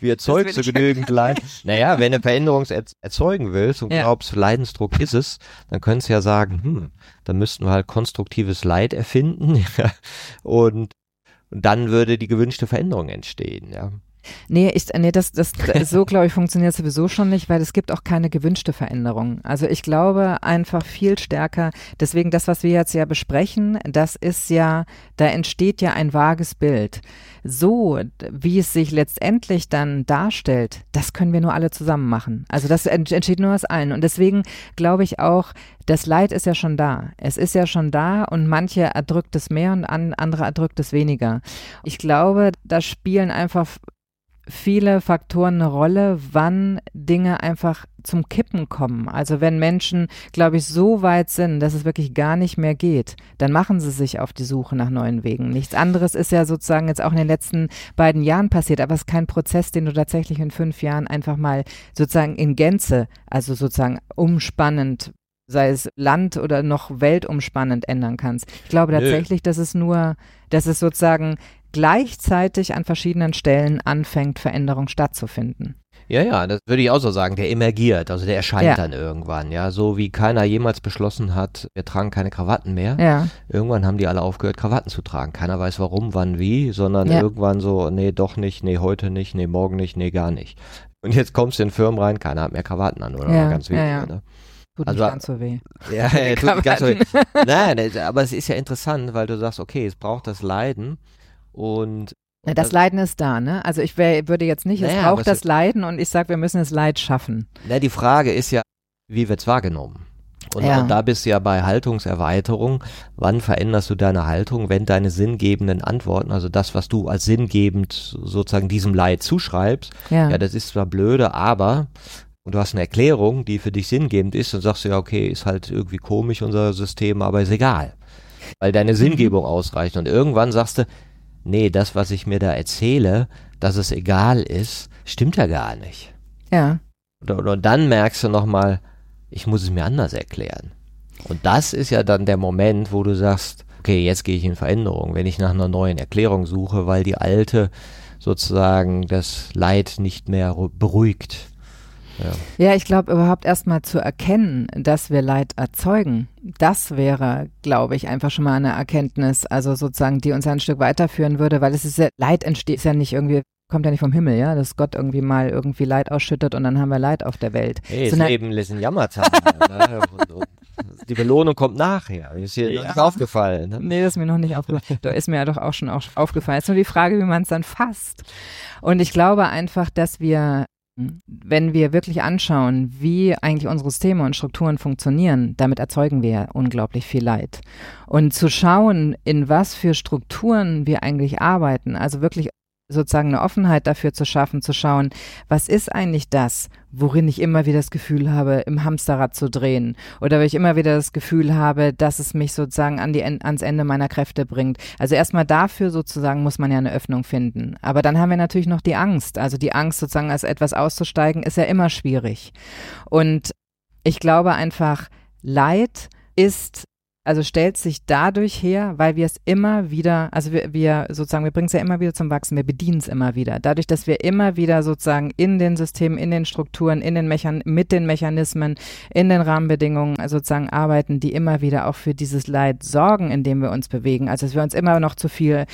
Wie erzeugst du genügend Leid? Naja, wenn du Veränderung erzeugen willst und ja. glaubst, Leidensdruck ist es, dann könntest du ja sagen, hm, dann müssten wir halt konstruktives Leid erfinden und und dann würde die gewünschte Veränderung entstehen, ja. Nee, ich, nee das, das, so glaube ich, funktioniert sowieso schon nicht, weil es gibt auch keine gewünschte Veränderung. Also ich glaube einfach viel stärker, deswegen das, was wir jetzt ja besprechen, das ist ja, da entsteht ja ein vages Bild. So, wie es sich letztendlich dann darstellt, das können wir nur alle zusammen machen. Also das entsteht nur aus allen. Und deswegen glaube ich auch, das Leid ist ja schon da. Es ist ja schon da und manche erdrückt es mehr und andere erdrückt es weniger. Ich glaube, da spielen einfach viele Faktoren eine Rolle, wann Dinge einfach zum Kippen kommen. Also wenn Menschen, glaube ich, so weit sind, dass es wirklich gar nicht mehr geht, dann machen sie sich auf die Suche nach neuen Wegen. Nichts anderes ist ja sozusagen jetzt auch in den letzten beiden Jahren passiert, aber es ist kein Prozess, den du tatsächlich in fünf Jahren einfach mal sozusagen in Gänze, also sozusagen umspannend sei es Land oder noch weltumspannend ändern kannst. Ich glaube tatsächlich, dass es nur, dass es sozusagen gleichzeitig an verschiedenen Stellen anfängt, Veränderung stattzufinden. Ja, ja, das würde ich auch so sagen. Der emergiert, also der erscheint ja. dann irgendwann, ja. So wie keiner jemals beschlossen hat, wir tragen keine Krawatten mehr. Ja. Irgendwann haben die alle aufgehört, Krawatten zu tragen. Keiner weiß warum, wann, wie, sondern ja. irgendwann so, nee, doch nicht, nee, heute nicht, nee, morgen nicht, nee, gar nicht. Und jetzt kommst du in Firmen rein, keiner hat mehr Krawatten an, oder? Ja, ganz wenige, ja, ne? Tut also, nicht ganz so weh. Ja, ja tut nicht ganz so weh. Nein, aber es ist ja interessant, weil du sagst, okay, es braucht das Leiden und ja, das Leiden ist da, ne? Also ich wär, würde jetzt nicht, naja, es braucht das Leiden und ich sage, wir müssen das Leid schaffen. Na, die Frage ist ja, wie wird es wahrgenommen? Und, ja. und, da bist du ja bei Haltungserweiterung. Wann veränderst du deine Haltung, wenn deine sinngebenden Antworten, also das, was du als sinngebend sozusagen diesem Leid zuschreibst, ja, ja das ist zwar blöde, aber und du hast eine Erklärung, die für dich sinngebend ist, dann sagst du ja, okay, ist halt irgendwie komisch unser System, aber ist egal. Weil deine mhm. Sinngebung ausreicht. Und irgendwann sagst du, nee, das, was ich mir da erzähle, dass es egal ist, stimmt ja gar nicht. Ja. Oder, oder dann merkst du nochmal, ich muss es mir anders erklären. Und das ist ja dann der Moment, wo du sagst, okay, jetzt gehe ich in Veränderung, wenn ich nach einer neuen Erklärung suche, weil die alte sozusagen das Leid nicht mehr beruhigt. Ja, ja ich glaube überhaupt erstmal zu erkennen, dass wir Leid erzeugen, das wäre, glaube ich, einfach schon mal eine Erkenntnis, also sozusagen, die uns ein Stück weiterführen würde, weil es ist ja, Leid entsteht ist ja nicht irgendwie kommt ja nicht vom Himmel, ja, dass Gott irgendwie mal irgendwie Leid ausschüttet und dann haben wir Leid auf der Welt. Hey, so das Leben ist ein Jammertag. ne? die Belohnung kommt nachher. Ist dir ja. nicht aufgefallen. Ne? Nee, das ist mir noch nicht aufgefallen. da ist mir ja doch auch schon aufgefallen. Es ist nur die Frage, wie man es dann fasst. Und ich glaube einfach, dass wir wenn wir wirklich anschauen, wie eigentlich unsere Systeme und Strukturen funktionieren, damit erzeugen wir unglaublich viel Leid. Und zu schauen, in was für Strukturen wir eigentlich arbeiten, also wirklich sozusagen eine Offenheit dafür zu schaffen, zu schauen, was ist eigentlich das, worin ich immer wieder das Gefühl habe, im Hamsterrad zu drehen oder wo ich immer wieder das Gefühl habe, dass es mich sozusagen an die, ans Ende meiner Kräfte bringt. Also erstmal dafür sozusagen muss man ja eine Öffnung finden. Aber dann haben wir natürlich noch die Angst. Also die Angst sozusagen als etwas auszusteigen ist ja immer schwierig. Und ich glaube einfach, Leid ist also stellt sich dadurch her, weil wir es immer wieder, also wir, wir sozusagen, wir bringen es ja immer wieder zum Wachsen, wir bedienen es immer wieder. Dadurch, dass wir immer wieder sozusagen in den Systemen, in den Strukturen, in den Mechan mit den Mechanismen, in den Rahmenbedingungen sozusagen arbeiten, die immer wieder auch für dieses Leid sorgen, in dem wir uns bewegen. Also dass wir uns immer noch zu viel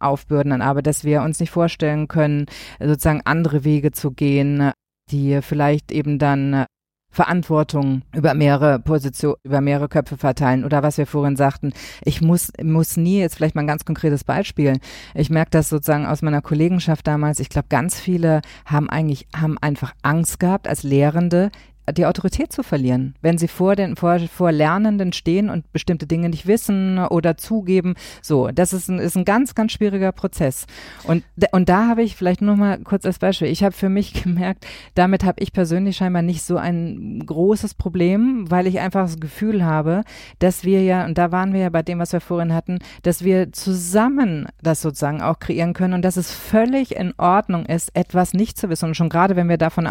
aufbürden, aber dass wir uns nicht vorstellen können, sozusagen andere Wege zu gehen, die vielleicht eben dann Verantwortung über mehrere Positionen, über mehrere Köpfe verteilen oder was wir vorhin sagten. Ich muss, muss nie, jetzt vielleicht mal ein ganz konkretes Beispiel. Ich merke das sozusagen aus meiner Kollegenschaft damals. Ich glaube, ganz viele haben eigentlich, haben einfach Angst gehabt als Lehrende, die Autorität zu verlieren, wenn sie vor den vor, vor Lernenden stehen und bestimmte Dinge nicht wissen oder zugeben. So, das ist ein, ist ein ganz, ganz schwieriger Prozess. Und, und da habe ich vielleicht nur mal kurz als Beispiel. Ich habe für mich gemerkt, damit habe ich persönlich scheinbar nicht so ein großes Problem, weil ich einfach das Gefühl habe, dass wir ja, und da waren wir ja bei dem, was wir vorhin hatten, dass wir zusammen das sozusagen auch kreieren können und dass es völlig in Ordnung ist, etwas nicht zu wissen. Und schon gerade, wenn wir davon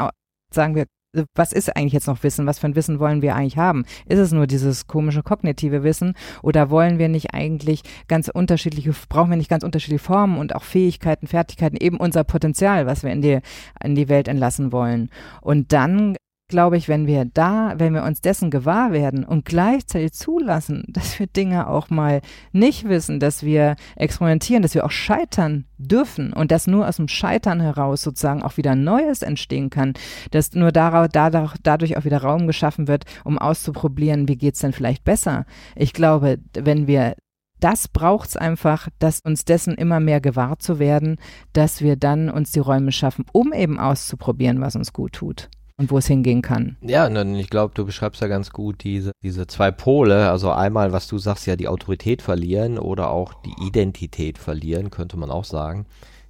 sagen wir, was ist eigentlich jetzt noch Wissen? Was für ein Wissen wollen wir eigentlich haben? Ist es nur dieses komische kognitive Wissen oder wollen wir nicht eigentlich ganz unterschiedliche, brauchen wir nicht ganz unterschiedliche Formen und auch Fähigkeiten, Fertigkeiten, eben unser Potenzial, was wir in die, in die Welt entlassen wollen? Und dann glaube ich, wenn wir da, wenn wir uns dessen gewahr werden und gleichzeitig zulassen, dass wir Dinge auch mal nicht wissen, dass wir experimentieren, dass wir auch scheitern dürfen und dass nur aus dem Scheitern heraus sozusagen auch wieder Neues entstehen kann, dass nur darauf, dadurch, dadurch auch wieder Raum geschaffen wird, um auszuprobieren, wie geht's denn vielleicht besser. Ich glaube, wenn wir das braucht's einfach, dass uns dessen immer mehr gewahr zu werden, dass wir dann uns die Räume schaffen, um eben auszuprobieren, was uns gut tut und wo es hingehen kann. Ja, und ich glaube, du beschreibst ja ganz gut diese, diese zwei Pole. Also einmal, was du sagst, ja, die Autorität verlieren oder auch die Identität verlieren, könnte man auch sagen.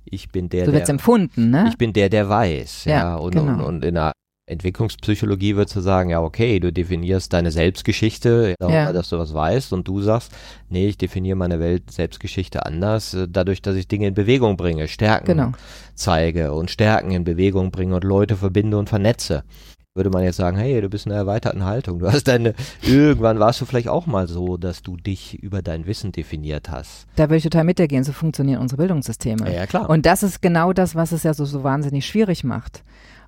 Ich bin der, so wird's der, empfunden, ne? Ich bin der, der weiß. Ja, ja und, genau. und, und in der Entwicklungspsychologie würdest du sagen, ja, okay, du definierst deine Selbstgeschichte, ja. dass du was weißt, und du sagst, nee, ich definiere meine Welt Selbstgeschichte anders, äh, dadurch, dass ich Dinge in Bewegung bringe, Stärken genau. zeige und Stärken in Bewegung bringe und Leute verbinde und vernetze. Würde man jetzt sagen, hey, du bist in einer erweiterten Haltung. Du hast deine, irgendwann warst du vielleicht auch mal so, dass du dich über dein Wissen definiert hast. Da würde ich total mit dir gehen, so funktionieren unsere Bildungssysteme. Ja, ja, klar. Und das ist genau das, was es ja so, so wahnsinnig schwierig macht.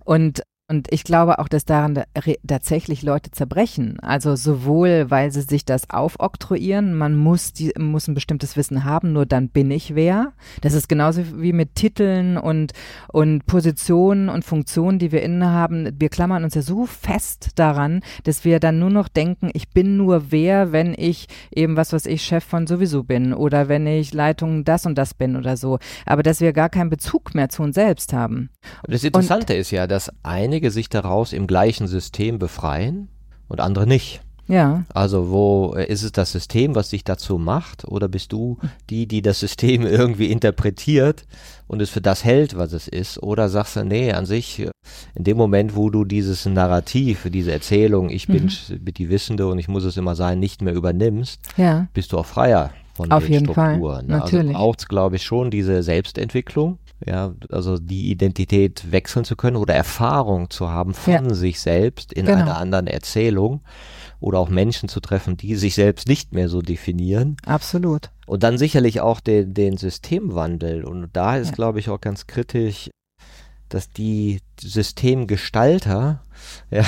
Und und ich glaube auch, dass daran tatsächlich Leute zerbrechen. Also sowohl, weil sie sich das aufoktroyieren, man muss, die, muss ein bestimmtes Wissen haben, nur dann bin ich wer. Das ist genauso wie mit Titeln und, und Positionen und Funktionen, die wir innehaben. Wir klammern uns ja so fest daran, dass wir dann nur noch denken, ich bin nur wer, wenn ich eben, was weiß ich, Chef von sowieso bin oder wenn ich Leitung das und das bin oder so. Aber dass wir gar keinen Bezug mehr zu uns selbst haben. Das Interessante und, ist ja, dass einige einige sich daraus im gleichen System befreien und andere nicht. Ja. Also wo äh, ist es das System, was dich dazu macht, oder bist du die, die das System irgendwie interpretiert und es für das hält, was es ist, oder sagst du, nee, an sich, äh, in dem Moment, wo du dieses Narrativ, diese Erzählung, ich bin, mhm. bin die Wissende und ich muss es immer sein, nicht mehr übernimmst, ja. bist du auch freier von Auf den jeden Strukturen. Fall. Ne? Also Natürlich. Also braucht es, glaube ich, schon diese Selbstentwicklung ja, also die Identität wechseln zu können oder Erfahrung zu haben von ja. sich selbst in genau. einer anderen Erzählung oder auch Menschen zu treffen, die sich selbst nicht mehr so definieren. Absolut. Und dann sicherlich auch den, den Systemwandel. Und da ist, ja. glaube ich, auch ganz kritisch, dass die Systemgestalter, ja,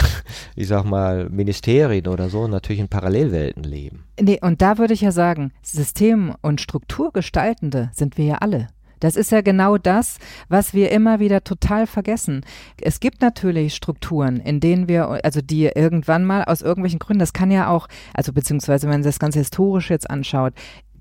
ich sag mal, Ministerien oder so, natürlich in Parallelwelten leben. Nee, und da würde ich ja sagen, System- und Strukturgestaltende sind wir ja alle. Das ist ja genau das, was wir immer wieder total vergessen. Es gibt natürlich Strukturen, in denen wir, also die irgendwann mal aus irgendwelchen Gründen, das kann ja auch, also beziehungsweise wenn man das Ganze historisch jetzt anschaut,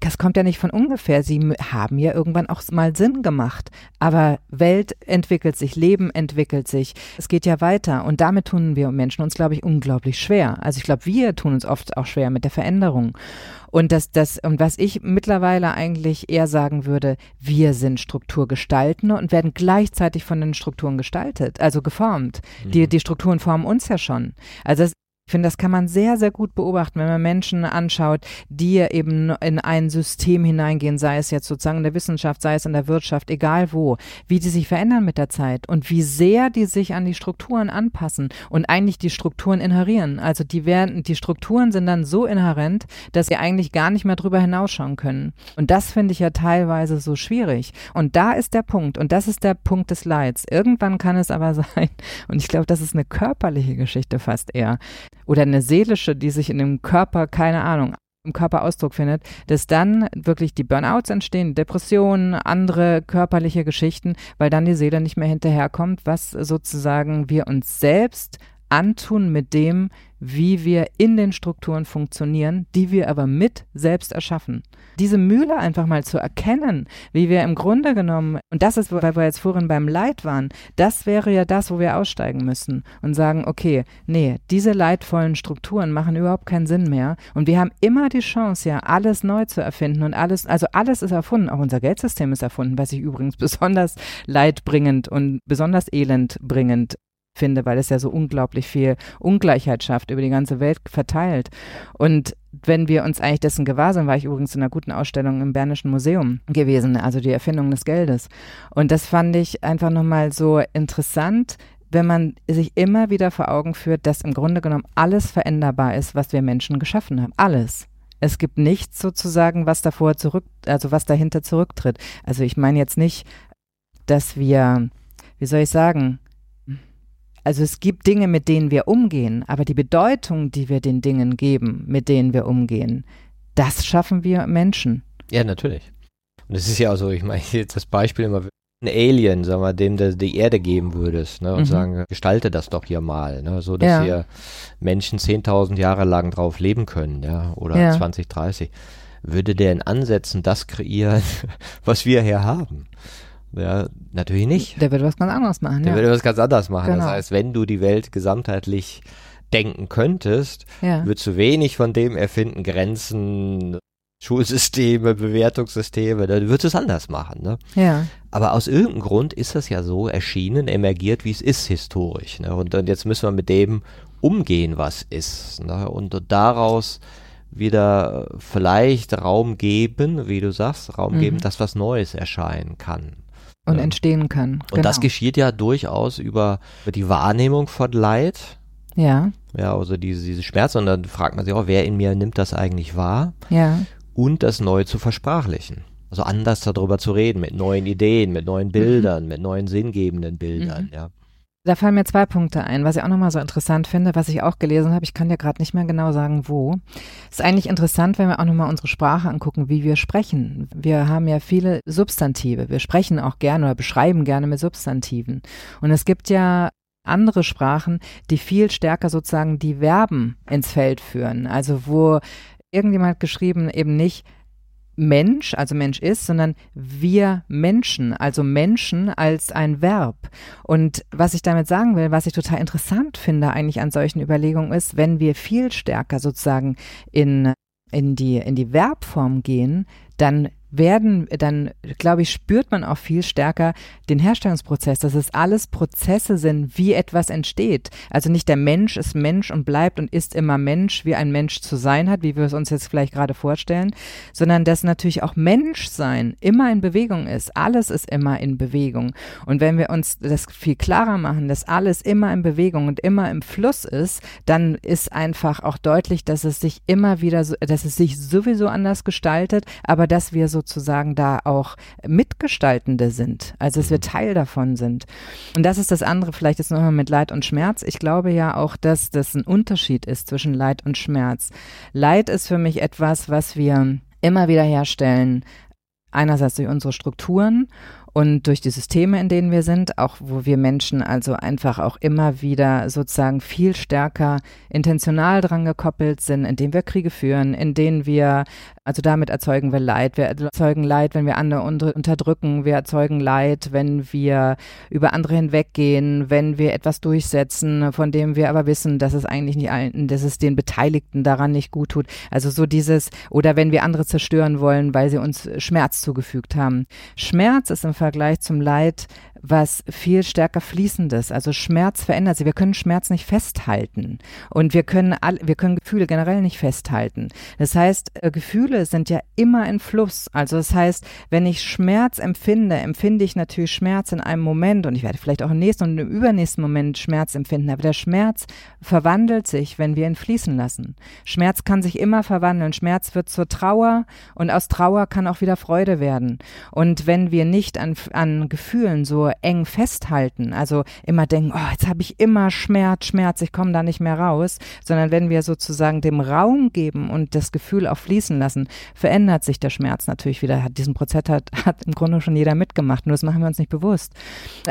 das kommt ja nicht von ungefähr. Sie haben ja irgendwann auch mal Sinn gemacht. Aber Welt entwickelt sich, Leben entwickelt sich. Es geht ja weiter. Und damit tun wir Menschen uns, glaube ich, unglaublich schwer. Also ich glaube, wir tun uns oft auch schwer mit der Veränderung. Und das, das, und was ich mittlerweile eigentlich eher sagen würde, wir sind Strukturgestaltende und werden gleichzeitig von den Strukturen gestaltet, also geformt. Mhm. Die, die Strukturen formen uns ja schon. Also es ich finde, das kann man sehr, sehr gut beobachten, wenn man Menschen anschaut, die eben in ein System hineingehen, sei es jetzt sozusagen in der Wissenschaft, sei es in der Wirtschaft, egal wo, wie die sich verändern mit der Zeit und wie sehr die sich an die Strukturen anpassen und eigentlich die Strukturen inherieren. Also die werden, die Strukturen sind dann so inhärent, dass sie eigentlich gar nicht mehr drüber hinausschauen können. Und das finde ich ja teilweise so schwierig. Und da ist der Punkt und das ist der Punkt des Leids. Irgendwann kann es aber sein, und ich glaube, das ist eine körperliche Geschichte fast eher, oder eine seelische, die sich in dem Körper, keine Ahnung, im Körper Ausdruck findet, dass dann wirklich die Burnouts entstehen, Depressionen, andere körperliche Geschichten, weil dann die Seele nicht mehr hinterherkommt, was sozusagen wir uns selbst antun mit dem, wie wir in den Strukturen funktionieren, die wir aber mit selbst erschaffen. Diese Mühle einfach mal zu erkennen, wie wir im Grunde genommen, und das ist, weil wir jetzt vorhin beim Leid waren, das wäre ja das, wo wir aussteigen müssen und sagen, okay, nee, diese leidvollen Strukturen machen überhaupt keinen Sinn mehr und wir haben immer die Chance, ja, alles neu zu erfinden und alles, also alles ist erfunden, auch unser Geldsystem ist erfunden, was ich übrigens besonders leidbringend und besonders elendbringend finde, weil es ja so unglaublich viel Ungleichheit schafft, über die ganze Welt verteilt. Und wenn wir uns eigentlich dessen gewahr sind, war ich übrigens in einer guten Ausstellung im Bernischen Museum gewesen, also die Erfindung des Geldes. Und das fand ich einfach nochmal so interessant, wenn man sich immer wieder vor Augen führt, dass im Grunde genommen alles veränderbar ist, was wir Menschen geschaffen haben. Alles. Es gibt nichts sozusagen, was davor zurück, also was dahinter zurücktritt. Also ich meine jetzt nicht, dass wir, wie soll ich sagen, also es gibt Dinge, mit denen wir umgehen, aber die Bedeutung, die wir den Dingen geben, mit denen wir umgehen, das schaffen wir Menschen. Ja, natürlich. Und es ist ja auch so, ich meine jetzt das Beispiel immer, ein Alien, sagen wir, dem du die Erde geben würdest, ne, und mhm. sagen, gestalte das doch hier mal, ne, so dass ja. hier Menschen 10.000 Jahre lang drauf leben können, ja, oder ja. 20, 30, würde der in Ansätzen das kreieren, was wir hier haben. Ja, natürlich nicht. Der würde was ganz anderes machen. Der ja. würde was ganz anderes machen. Genau. Das heißt, wenn du die Welt gesamtheitlich denken könntest, ja. würdest du wenig von dem erfinden, Grenzen, Schulsysteme, Bewertungssysteme, dann würdest du es anders machen. Ne? Ja. Aber aus irgendeinem Grund ist das ja so erschienen, emergiert, wie es ist historisch. Ne? Und, und jetzt müssen wir mit dem umgehen, was ist. Ne? Und, und daraus wieder vielleicht Raum geben, wie du sagst, Raum mhm. geben, dass was Neues erscheinen kann. Und ja. entstehen kann. Und genau. das geschieht ja durchaus über die Wahrnehmung von Leid. Ja. Ja, also diese, diese Schmerz. Und dann fragt man sich auch, wer in mir nimmt das eigentlich wahr? Ja. Und das neu zu versprachlichen. Also anders darüber zu reden, mit neuen Ideen, mit neuen Bildern, mhm. mit neuen sinngebenden Bildern, mhm. ja. Da fallen mir zwei Punkte ein, was ich auch nochmal so interessant finde, was ich auch gelesen habe. Ich kann dir gerade nicht mehr genau sagen, wo. Ist eigentlich interessant, wenn wir auch nochmal unsere Sprache angucken, wie wir sprechen. Wir haben ja viele Substantive. Wir sprechen auch gerne oder beschreiben gerne mit Substantiven. Und es gibt ja andere Sprachen, die viel stärker sozusagen die Verben ins Feld führen. Also wo irgendjemand geschrieben eben nicht Mensch, also Mensch ist, sondern wir Menschen, also Menschen als ein Verb. Und was ich damit sagen will, was ich total interessant finde eigentlich an solchen Überlegungen ist, wenn wir viel stärker sozusagen in, in, die, in die Verbform gehen, dann werden, dann glaube ich, spürt man auch viel stärker den Herstellungsprozess, dass es alles Prozesse sind, wie etwas entsteht. Also nicht der Mensch ist Mensch und bleibt und ist immer Mensch, wie ein Mensch zu sein hat, wie wir es uns jetzt vielleicht gerade vorstellen, sondern dass natürlich auch Menschsein immer in Bewegung ist. Alles ist immer in Bewegung. Und wenn wir uns das viel klarer machen, dass alles immer in Bewegung und immer im Fluss ist, dann ist einfach auch deutlich, dass es sich immer wieder, so, dass es sich sowieso anders gestaltet, aber dass wir sozusagen da auch Mitgestaltende sind, also dass wir mhm. Teil davon sind. Und das ist das andere, vielleicht jetzt nochmal mit Leid und Schmerz. Ich glaube ja auch, dass das ein Unterschied ist zwischen Leid und Schmerz. Leid ist für mich etwas, was wir immer wieder herstellen, einerseits durch unsere Strukturen Und durch die Systeme, in denen wir sind, auch wo wir Menschen also einfach auch immer wieder sozusagen viel stärker intentional dran gekoppelt sind, indem wir Kriege führen, in denen wir, also damit erzeugen wir Leid. Wir erzeugen Leid, wenn wir andere unterdrücken. Wir erzeugen Leid, wenn wir über andere hinweggehen, wenn wir etwas durchsetzen, von dem wir aber wissen, dass es eigentlich nicht allen, dass es den Beteiligten daran nicht gut tut. Also so dieses, oder wenn wir andere zerstören wollen, weil sie uns Schmerz zugefügt haben. Schmerz ist im Vergleich zum Leid was viel stärker fließendes. Also Schmerz verändert sich. Wir können Schmerz nicht festhalten und wir können all, wir können Gefühle generell nicht festhalten. Das heißt, äh, Gefühle sind ja immer in Fluss. Also das heißt, wenn ich Schmerz empfinde, empfinde ich natürlich Schmerz in einem Moment und ich werde vielleicht auch im nächsten und im übernächsten Moment Schmerz empfinden. Aber der Schmerz verwandelt sich, wenn wir ihn fließen lassen. Schmerz kann sich immer verwandeln. Schmerz wird zur Trauer und aus Trauer kann auch wieder Freude werden. Und wenn wir nicht an, an Gefühlen so eng festhalten, also immer denken, oh, jetzt habe ich immer Schmerz, Schmerz, ich komme da nicht mehr raus, sondern wenn wir sozusagen dem Raum geben und das Gefühl auch fließen lassen, verändert sich der Schmerz natürlich wieder. Hat diesen Prozess hat, hat im Grunde schon jeder mitgemacht, nur das machen wir uns nicht bewusst.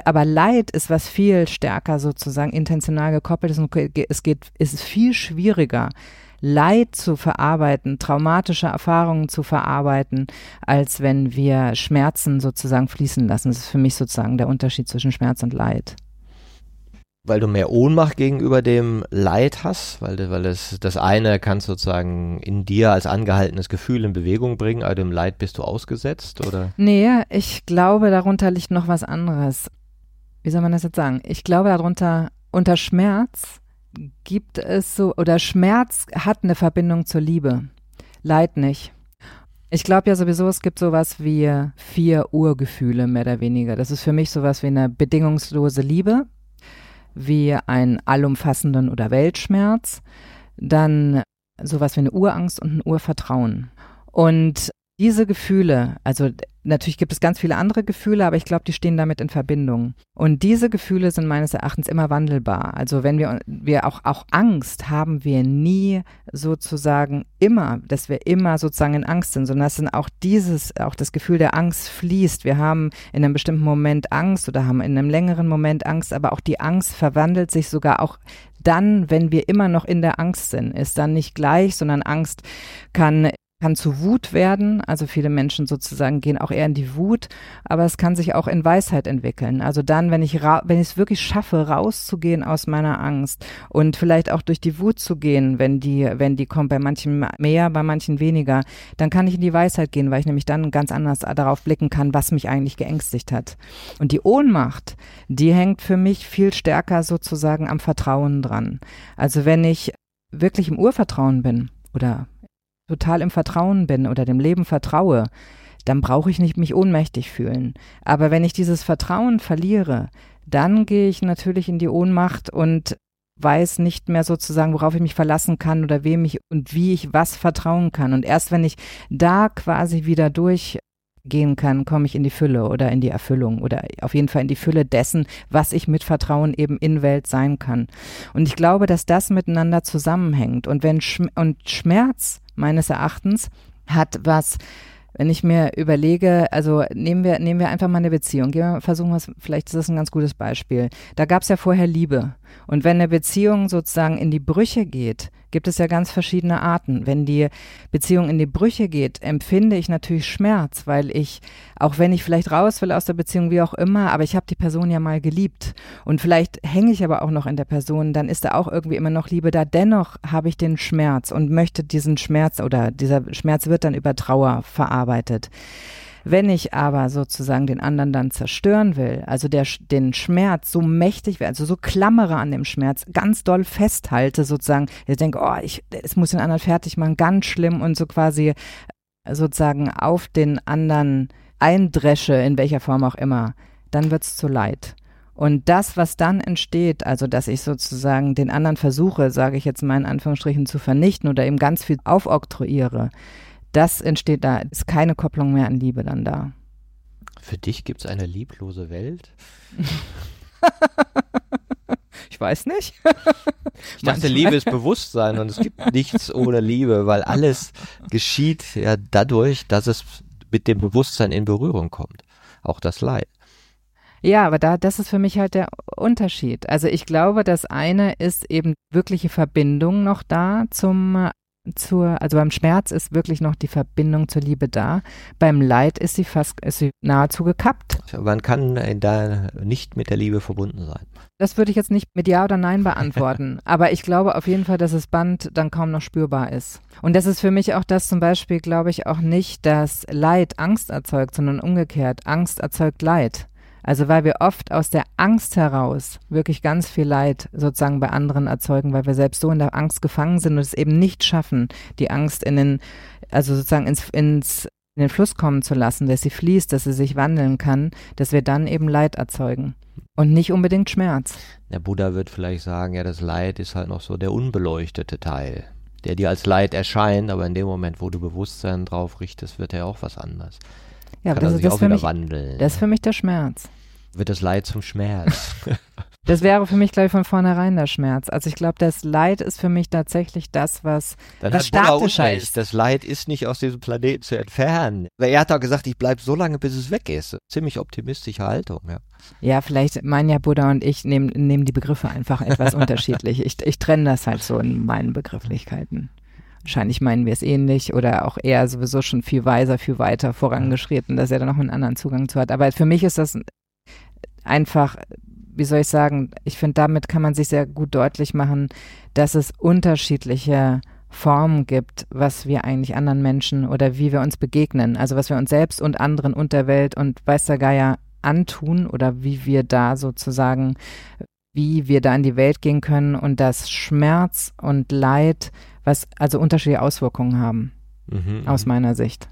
Aber Leid ist was viel stärker sozusagen intentional gekoppelt ist und es geht, ist viel schwieriger Leid zu verarbeiten, traumatische Erfahrungen zu verarbeiten, als wenn wir Schmerzen sozusagen fließen lassen. Das ist für mich sozusagen der Unterschied zwischen Schmerz und Leid weil du mehr Ohnmacht gegenüber dem Leid hast, weil, weil das, das eine kann sozusagen in dir als angehaltenes Gefühl in Bewegung bringen, aber dem Leid bist du ausgesetzt, oder? Nee, ich glaube, darunter liegt noch was anderes. Wie soll man das jetzt sagen? Ich glaube, darunter, unter Schmerz gibt es so, oder Schmerz hat eine Verbindung zur Liebe, Leid nicht. Ich glaube ja sowieso, es gibt sowas wie vier Urgefühle, mehr oder weniger. Das ist für mich sowas wie eine bedingungslose Liebe, wie einen allumfassenden oder Weltschmerz, dann sowas wie eine Urangst und ein Urvertrauen. Und diese Gefühle, also natürlich gibt es ganz viele andere Gefühle, aber ich glaube, die stehen damit in Verbindung. Und diese Gefühle sind meines Erachtens immer wandelbar. Also wenn wir, wir auch, auch Angst haben wir nie sozusagen immer, dass wir immer sozusagen in Angst sind, sondern dass dann auch dieses, auch das Gefühl der Angst fließt. Wir haben in einem bestimmten Moment Angst oder haben in einem längeren Moment Angst, aber auch die Angst verwandelt sich sogar auch dann, wenn wir immer noch in der Angst sind, ist dann nicht gleich, sondern Angst kann kann zu Wut werden. Also viele Menschen sozusagen gehen auch eher in die Wut, aber es kann sich auch in Weisheit entwickeln. Also dann, wenn ich wenn ich es wirklich schaffe, rauszugehen aus meiner Angst und vielleicht auch durch die Wut zu gehen, wenn die wenn die kommt, bei manchen mehr, bei manchen weniger, dann kann ich in die Weisheit gehen, weil ich nämlich dann ganz anders darauf blicken kann, was mich eigentlich geängstigt hat. Und die Ohnmacht, die hängt für mich viel stärker sozusagen am Vertrauen dran. Also wenn ich wirklich im Urvertrauen bin oder total im Vertrauen bin oder dem Leben vertraue, dann brauche ich nicht mich ohnmächtig fühlen. Aber wenn ich dieses Vertrauen verliere, dann gehe ich natürlich in die Ohnmacht und weiß nicht mehr sozusagen, worauf ich mich verlassen kann oder wem ich und wie ich was vertrauen kann. Und erst wenn ich da quasi wieder durchgehen kann, komme ich in die Fülle oder in die Erfüllung oder auf jeden Fall in die Fülle dessen, was ich mit Vertrauen eben in Welt sein kann. Und ich glaube, dass das miteinander zusammenhängt. Und wenn Sch und Schmerz meines Erachtens, hat was, wenn ich mir überlege, also nehmen wir, nehmen wir einfach mal eine Beziehung, Gehen wir, versuchen wir es, vielleicht ist das ein ganz gutes Beispiel. Da gab es ja vorher Liebe. Und wenn eine Beziehung sozusagen in die Brüche geht, gibt es ja ganz verschiedene Arten. Wenn die Beziehung in die Brüche geht, empfinde ich natürlich Schmerz, weil ich, auch wenn ich vielleicht raus will aus der Beziehung, wie auch immer, aber ich habe die Person ja mal geliebt. Und vielleicht hänge ich aber auch noch in der Person, dann ist da auch irgendwie immer noch Liebe da. Dennoch habe ich den Schmerz und möchte diesen Schmerz oder dieser Schmerz wird dann über Trauer verarbeitet. Wenn ich aber sozusagen den anderen dann zerstören will, also der, den Schmerz so mächtig will, also so klammere an dem Schmerz, ganz doll festhalte sozusagen, ich denke, oh, ich, es muss den anderen fertig machen, ganz schlimm und so quasi sozusagen auf den anderen eindresche, in welcher Form auch immer, dann wird's zu leid. Und das, was dann entsteht, also dass ich sozusagen den anderen versuche, sage ich jetzt mal in Anführungsstrichen, zu vernichten oder ihm ganz viel aufoktroyiere, das entsteht da, ist keine Kopplung mehr an Liebe dann da. Für dich gibt es eine lieblose Welt? ich weiß nicht. ich dachte, Liebe ist Bewusstsein und es gibt nichts ohne Liebe, weil alles geschieht ja dadurch, dass es mit dem Bewusstsein in Berührung kommt. Auch das Leid. Ja, aber da, das ist für mich halt der Unterschied. Also ich glaube, das eine ist eben wirkliche Verbindung noch da zum zur, also beim Schmerz ist wirklich noch die Verbindung zur Liebe da. Beim Leid ist sie fast, ist sie nahezu gekappt. Man kann da nicht mit der Liebe verbunden sein. Das würde ich jetzt nicht mit Ja oder Nein beantworten. aber ich glaube auf jeden Fall, dass das Band dann kaum noch spürbar ist. Und das ist für mich auch das zum Beispiel, glaube ich, auch nicht, dass Leid Angst erzeugt, sondern umgekehrt. Angst erzeugt Leid. Also weil wir oft aus der Angst heraus wirklich ganz viel Leid sozusagen bei anderen erzeugen, weil wir selbst so in der Angst gefangen sind und es eben nicht schaffen, die Angst in den, also sozusagen ins, ins in den Fluss kommen zu lassen, dass sie fließt, dass sie sich wandeln kann, dass wir dann eben Leid erzeugen und nicht unbedingt Schmerz. Der Buddha wird vielleicht sagen, ja, das Leid ist halt noch so der unbeleuchtete Teil, der dir als Leid erscheint, aber in dem Moment, wo du Bewusstsein drauf richtest, wird er auch was anderes. Ja, aber das, ist, das, für mich, wandeln. das ist für mich der Schmerz. Wird das Leid zum Schmerz? das wäre für mich, glaube ich, von vornherein der Schmerz. Also ich glaube, das Leid ist für mich tatsächlich das, was Dann das Statische ist. Das Leid ist nicht aus diesem Planeten zu entfernen. Er hat auch gesagt, ich bleibe so lange, bis es weg ist. Ziemlich optimistische Haltung, ja. Ja, vielleicht meinen ja Buddha und ich nehmen, nehmen die Begriffe einfach etwas unterschiedlich. Ich, ich trenne das halt so in meinen Begrifflichkeiten. Wahrscheinlich meinen wir es ähnlich oder auch eher sowieso schon viel weiser, viel weiter vorangeschritten, dass er da noch einen anderen Zugang zu hat. Aber für mich ist das einfach, wie soll ich sagen, ich finde, damit kann man sich sehr gut deutlich machen, dass es unterschiedliche Formen gibt, was wir eigentlich anderen Menschen oder wie wir uns begegnen. Also was wir uns selbst und anderen Unterwelt und weiß der Geier antun oder wie wir da sozusagen, wie wir da in die Welt gehen können und dass Schmerz und Leid was also unterschiedliche Auswirkungen haben, mhm, aus mhm. meiner Sicht.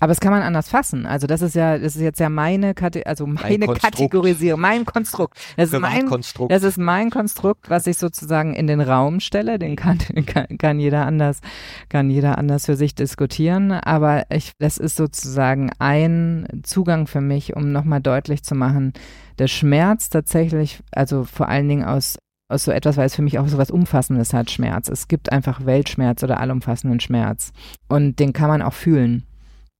Aber es kann man anders fassen. Also das ist ja, das ist jetzt ja meine, Kate also meine Kategorisierung, mein Konstrukt. Das ist mein, Konstrukt. das ist mein Konstrukt, was ich sozusagen in den Raum stelle. Den kann, kann, kann jeder anders, kann jeder anders für sich diskutieren. Aber ich, das ist sozusagen ein Zugang für mich, um nochmal deutlich zu machen, der Schmerz tatsächlich, also vor allen Dingen aus so etwas, weil es für mich auch so was Umfassendes hat, Schmerz. Es gibt einfach Weltschmerz oder allumfassenden Schmerz. Und den kann man auch fühlen.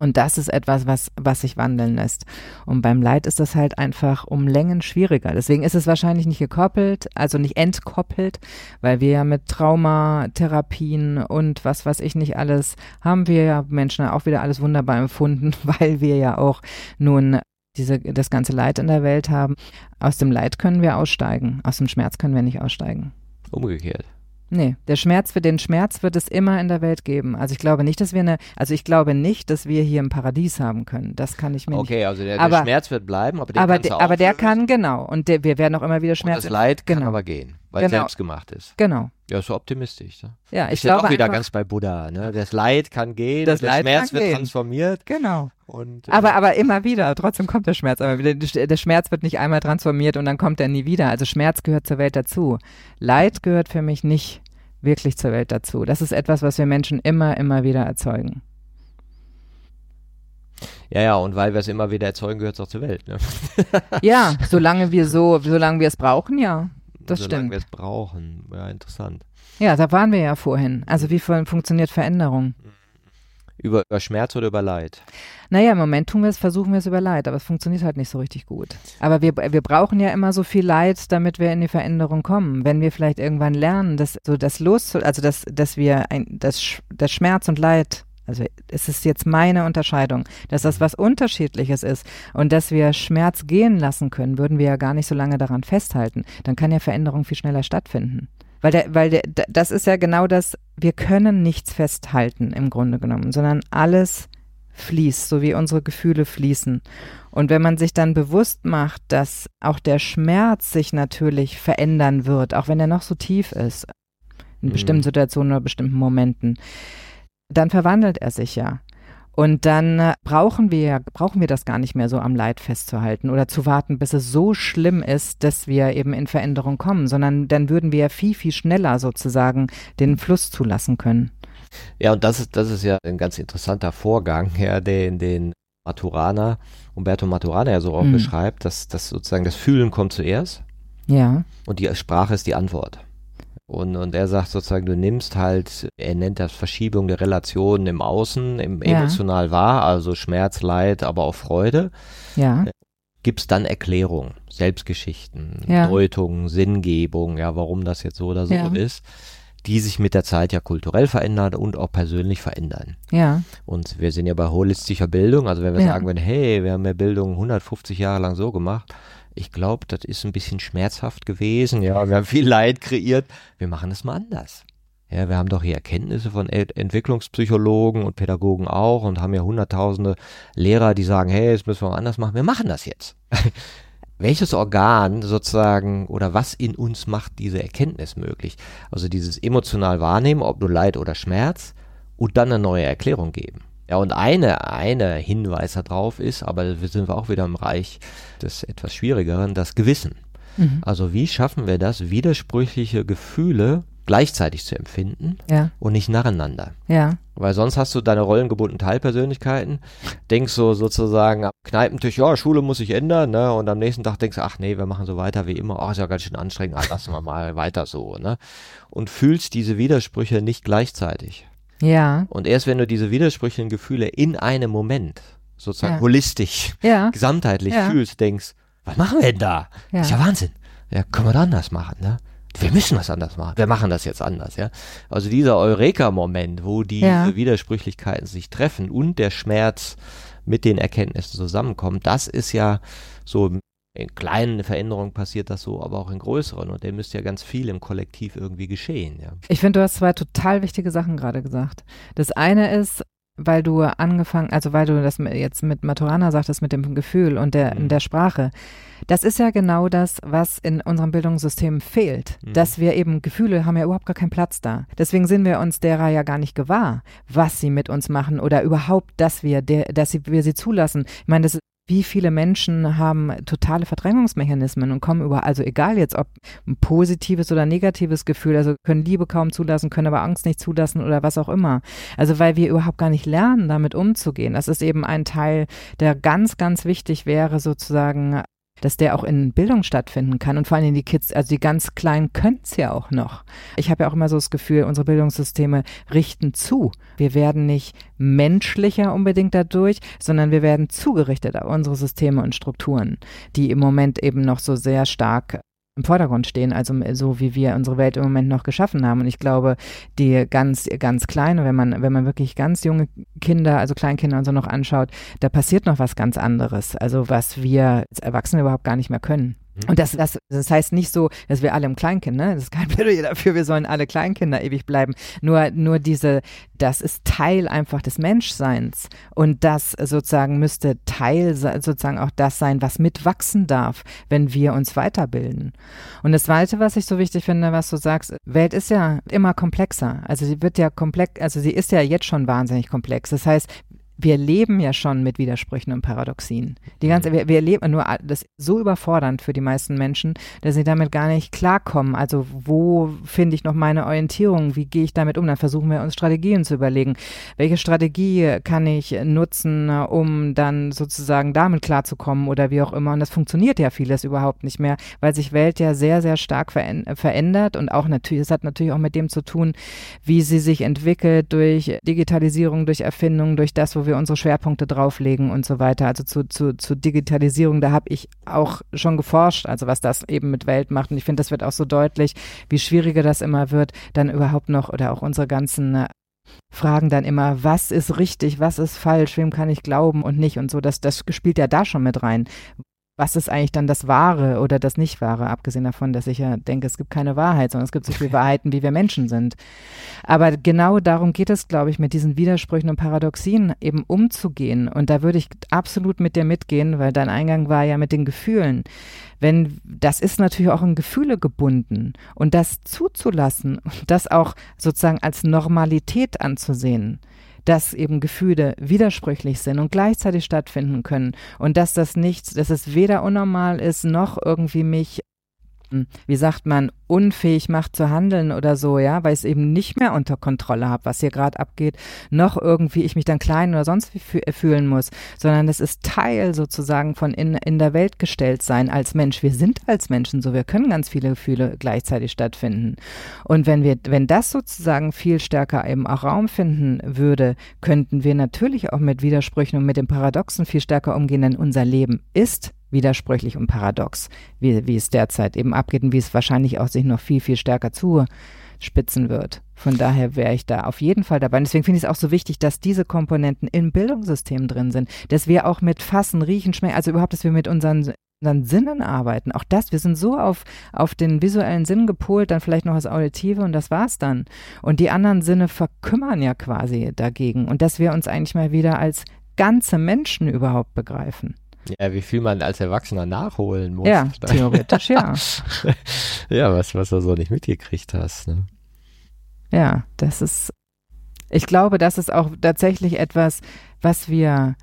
Und das ist etwas, was, was sich wandeln lässt. Und beim Leid ist das halt einfach um Längen schwieriger. Deswegen ist es wahrscheinlich nicht gekoppelt, also nicht entkoppelt, weil wir ja mit Traumatherapien und was weiß ich nicht alles, haben wir ja Menschen auch wieder alles wunderbar empfunden, weil wir ja auch nun diese, das ganze Leid in der Welt haben. Aus dem Leid können wir aussteigen, aus dem Schmerz können wir nicht aussteigen. Umgekehrt. Nee, der Schmerz für den Schmerz wird es immer in der Welt geben. Also ich glaube nicht, dass wir eine, also ich glaube nicht, dass wir hier ein Paradies haben können. Das kann ich mir okay, nicht. Okay, also der, aber, der, Schmerz wird bleiben, aber, aber, de, aber der kann genau und der, wir werden auch immer wieder Schmerz. Und das Leid genau. kann aber gehen, weil genau. es selbst gemacht ist. Genau. Ja, so optimistisch. Ne? Ja, ich, glaube auch wieder ganz bei Buddha. Ne? Das Leid kann gehen, das der Leid Schmerz wird gehen. transformiert. Genau. Und, äh, aber, aber immer wieder. Trotzdem kommt der Schmerz. Aber der, der Schmerz wird nicht einmal transformiert und dann kommt er nie wieder. Also Schmerz gehört zur Welt dazu. Leid gehört für mich nicht wirklich zur Welt dazu. Das ist etwas, was wir Menschen immer, immer wieder erzeugen. Ja, ja, und weil wir es immer wieder erzeugen, gehört es auch zur Welt. Ne? ja, solange wir so, solange wir es brauchen, ja. Das solange stimmt. wir es brauchen, ja, interessant. Ja, da waren wir ja vorhin. Also wie funktioniert Veränderung? Über, über Schmerz oder über Leid? Naja, im Moment tun wir es, versuchen wir es über Leid, aber es funktioniert halt nicht so richtig gut. Aber wir, wir brauchen ja immer so viel Leid, damit wir in die Veränderung kommen. Wenn wir vielleicht irgendwann lernen, dass so das Los, also dass, dass wir ein, das, das Schmerz und Leid also es ist jetzt meine Unterscheidung, dass das was Unterschiedliches ist und dass wir Schmerz gehen lassen können, würden wir ja gar nicht so lange daran festhalten. Dann kann ja Veränderung viel schneller stattfinden. Weil, der, weil der, das ist ja genau das, wir können nichts festhalten im Grunde genommen, sondern alles fließt, so wie unsere Gefühle fließen. Und wenn man sich dann bewusst macht, dass auch der Schmerz sich natürlich verändern wird, auch wenn er noch so tief ist, in mhm. bestimmten Situationen oder bestimmten Momenten, dann verwandelt er sich ja. Und dann äh, brauchen wir, brauchen wir das gar nicht mehr so am Leid festzuhalten oder zu warten, bis es so schlimm ist, dass wir eben in Veränderung kommen, sondern dann würden wir viel, viel schneller sozusagen den Fluss zulassen können. Ja, und das ist, das ist ja ein ganz interessanter Vorgang, ja, den, den Maturana, Umberto Maturana ja so auch mhm. beschreibt, dass, dass sozusagen das Fühlen kommt zuerst. Ja. Und die Sprache ist die Antwort. Und, und er sagt sozusagen, du nimmst halt, er nennt das Verschiebung der Relationen im Außen, im ja. emotional wahr, also Schmerz, Leid, aber auch Freude. Ja. gibt es dann Erklärungen, Selbstgeschichten, Ja. Deutungen, Sinngebung, ja, warum das jetzt so oder so Ja. ist, die sich mit der Zeit ja kulturell verändern und auch persönlich verändern. Ja, Und wir sind ja bei holistischer Bildung, also wenn wir Ja. sagen würden, hey, wir haben ja Bildung 150 Jahre lang so gemacht, ich glaube, das ist ein bisschen schmerzhaft gewesen, ja, wir haben viel Leid kreiert, wir machen es mal anders. Ja, wir haben doch hier Erkenntnisse von Ent- Entwicklungspsychologen und Pädagogen auch und haben ja hunderttausende Lehrer, die sagen, hey, das müssen wir mal anders machen. Wir machen das jetzt. Welches Organ sozusagen oder was in uns macht diese Erkenntnis möglich? Also dieses emotional wahrnehmen, ob nur Leid oder Schmerz und dann eine neue Erklärung geben. Ja, und eine, eine Hinweis darauf ist, aber wir sind auch wieder im Reich des etwas Schwierigeren, das Gewissen. mhm. Also wie schaffen wir das, widersprüchliche Gefühle gleichzeitig zu empfinden ja, und nicht nacheinander? ja, Weil sonst hast du deine rollengebundenen Teilpersönlichkeiten, denkst so sozusagen am Kneipentisch, ja, Schule muss sich ändern, ne? Und am nächsten Tag denkst du, ach nee, wir machen so weiter wie immer, ach, ist ja ganz schön anstrengend, ah, lassen wir mal weiter so, ne? Und fühlst diese Widersprüche nicht gleichzeitig. Ja, Und erst wenn du diese widersprüchlichen Gefühle in einem Moment sozusagen Ja. holistisch, ja, gesamtheitlich Ja. fühlst, denkst, was machen wir denn da? Ja. Ist ja Wahnsinn. Ja, können wir da anders machen, ne? Wir müssen was anders machen. Wir machen das jetzt anders, ja. Also dieser Eureka-Moment, wo diese Ja. Widersprüchlichkeiten sich treffen und der Schmerz mit den Erkenntnissen zusammenkommen, das ist ja so in kleinen Veränderungen passiert das so, aber auch in größeren. Und der müsste ja ganz viel im Kollektiv irgendwie geschehen, ja. Ich finde, du hast zwei total wichtige Sachen gerade gesagt. Das eine ist, weil du angefangen, also weil du das jetzt mit Maturana sagtest, mit dem Gefühl und der, Mhm. der Sprache. Das ist ja genau das, was in unserem Bildungssystem fehlt. Mhm. Dass wir eben Gefühle haben ja überhaupt gar keinen Platz da. Deswegen sind wir uns derer ja gar nicht gewahr, was sie mit uns machen oder überhaupt, dass wir, der, dass sie, wir sie zulassen. Ich meine, das ist wie viele Menschen haben totale Verdrängungsmechanismen und kommen über, also egal jetzt, ob ein positives oder negatives Gefühl, also können Liebe kaum zulassen, können aber Angst nicht zulassen oder was auch immer. Also weil wir überhaupt gar nicht lernen, damit umzugehen. Das ist eben ein Teil, der ganz, ganz wichtig wäre, sozusagen dass der auch in Bildung stattfinden kann und vor allem die Kids, also die ganz Kleinen können es ja auch noch. Ich habe ja auch immer so das Gefühl, unsere Bildungssysteme richten zu. Wir werden nicht menschlicher unbedingt dadurch, sondern wir werden zugerichtet auf unsere Systeme und Strukturen, die im Moment eben noch so sehr stark im Vordergrund stehen, also so wie wir unsere Welt im Moment noch geschaffen haben. Und ich glaube, die ganz, ganz kleine, wenn man, wenn man wirklich ganz junge Kinder, also Kleinkinder und so noch anschaut, da passiert noch was ganz anderes. Also was wir als Erwachsene überhaupt gar nicht mehr können. Und das, das, das heißt nicht so, dass wir alle im Kleinkind, ne? Das ist kein Plädoyer dafür, wir sollen alle Kleinkinder ewig bleiben. Nur, nur diese, das ist Teil einfach des Menschseins. Und das sozusagen müsste Teil sozusagen auch das sein, was mitwachsen darf, wenn wir uns weiterbilden. Und das Zweite, was ich so wichtig finde, was du sagst, Welt ist ja immer komplexer. Also sie wird ja komplex, also sie ist ja jetzt schon wahnsinnig komplex. Das heißt, wir leben ja schon mit Widersprüchen und Paradoxien. Die ganze, wir, wir leben nur, das ist so überfordernd für die meisten Menschen, dass sie damit gar nicht klarkommen. Also wo finde ich noch meine Orientierung? Wie gehe ich damit um? Dann versuchen wir uns Strategien zu überlegen. Welche Strategie kann ich nutzen, um dann sozusagen damit klarzukommen oder wie auch immer? Und das funktioniert ja vieles überhaupt nicht mehr, weil sich Welt ja sehr, sehr stark verändert und auch natürlich, es hat natürlich auch mit dem zu tun, wie sie sich entwickelt durch Digitalisierung, durch Erfindung, durch das, wo wir unsere Schwerpunkte drauflegen und so weiter. Also zu, zu, zu Digitalisierung, da habe ich auch schon geforscht, also was das eben mit Welt macht. Und ich finde, das wird auch so deutlich, wie schwieriger das immer wird, dann überhaupt noch oder auch unsere ganzen Fragen dann immer, was ist richtig, was ist falsch, wem kann ich glauben und nicht und so. Das, das spielt ja da schon mit rein. Was ist eigentlich dann das Wahre oder das Nicht-Wahre, abgesehen davon, dass ich ja denke, es gibt keine Wahrheit, sondern es gibt so viele Wahrheiten, wie wir Menschen sind. Aber genau darum geht es, glaube ich, mit diesen Widersprüchen und Paradoxien eben umzugehen. Und da würde ich absolut mit dir mitgehen, weil dein Eingang war ja mit den Gefühlen. Wenn, das ist natürlich auch in Gefühle gebunden. Und das zuzulassen und das auch sozusagen als Normalität anzusehen dass eben Gefühle widersprüchlich sind und gleichzeitig stattfinden können. Und dass das nicht, dass es weder unnormal ist, noch irgendwie mich, wie sagt man, unfähig macht zu handeln oder so, ja, weil ich es eben nicht mehr unter Kontrolle habe, was hier gerade abgeht, noch irgendwie ich mich dann klein oder sonst wie fü fühlen muss, sondern es ist Teil sozusagen von in, in der Welt gestellt sein als Mensch. Wir sind als Menschen so, wir können ganz viele Gefühle gleichzeitig stattfinden. Und wenn wir, wenn das sozusagen viel stärker eben auch Raum finden würde, könnten wir natürlich auch mit Widersprüchen und mit den Paradoxen viel stärker umgehen, denn unser Leben ist widersprüchlich und paradox, wie, wie es derzeit eben abgeht und wie es wahrscheinlich auch sich noch viel, viel stärker zuspitzen wird. Von daher wäre ich da auf jeden Fall dabei. Und deswegen finde ich es auch so wichtig, dass diese Komponenten im Bildungssystem drin sind, dass wir auch mit Fassen, Riechen, Schmecken, also überhaupt, dass wir mit unseren unseren Sinnen arbeiten. Auch das, wir sind so auf, auf den visuellen Sinn gepolt, dann vielleicht noch das Auditive und das war's dann. Und die anderen Sinne verkümmern ja quasi dagegen. Und dass wir uns eigentlich mal wieder als ganze Menschen überhaupt begreifen. Ja, wie viel man als Erwachsener nachholen muss. Ja, theoretisch ja. ja, was, was du so nicht mitgekriegt hast. Ne? Ja, das ist, ich glaube, das ist auch tatsächlich etwas, was wir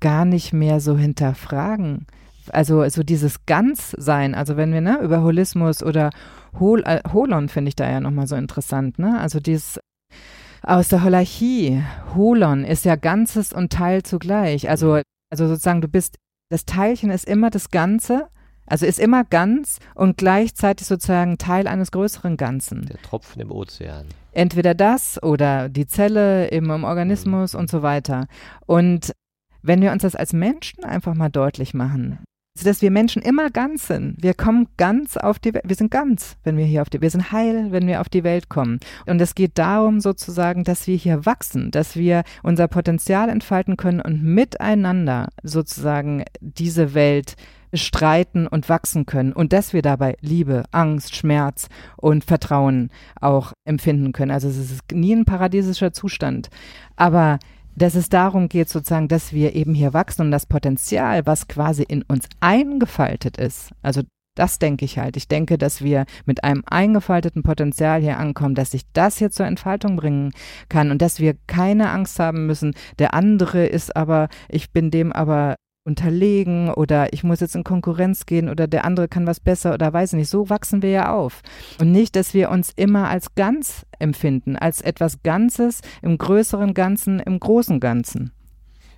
gar nicht mehr so hinterfragen. Also so dieses Ganzsein, also wenn wir ne, über Holismus oder Hol, äh, Holon finde ich da ja nochmal so interessant, ne? Also dieses aus der Holachie, Holon ist ja Ganzes und Teil zugleich. Also, also sozusagen, du bist das Teilchen ist immer das Ganze, also ist immer ganz und gleichzeitig sozusagen Teil eines größeren Ganzen. Der Tropfen im Ozean. Entweder das oder die Zelle im, im Organismus mhm. und so weiter. Und wenn wir uns das als Menschen einfach mal deutlich machen, dass wir Menschen immer ganz sind. Wir kommen ganz auf die Welt. Wir sind ganz, wenn wir hier auf die Wir sind heil, wenn wir auf die Welt kommen. Und es geht darum sozusagen, dass wir hier wachsen, dass wir unser Potenzial entfalten können und miteinander sozusagen diese Welt bestreiten und wachsen können und dass wir dabei Liebe, Angst, Schmerz und Vertrauen auch empfinden können. Also es ist nie ein paradiesischer Zustand. Aber dass es darum geht, sozusagen, dass wir eben hier wachsen und das Potenzial, was quasi in uns eingefaltet ist, also das denke ich halt. Ich denke, dass wir mit einem eingefalteten Potenzial hier ankommen, dass sich das hier zur Entfaltung bringen kann und dass wir keine Angst haben müssen. Der andere ist aber, ich bin dem aber unterlegen oder ich muss jetzt in Konkurrenz gehen oder der andere kann was besser oder weiß nicht. So wachsen wir ja auf. Und nicht, dass wir uns immer als ganz empfinden, als etwas Ganzes im größeren Ganzen, im großen Ganzen.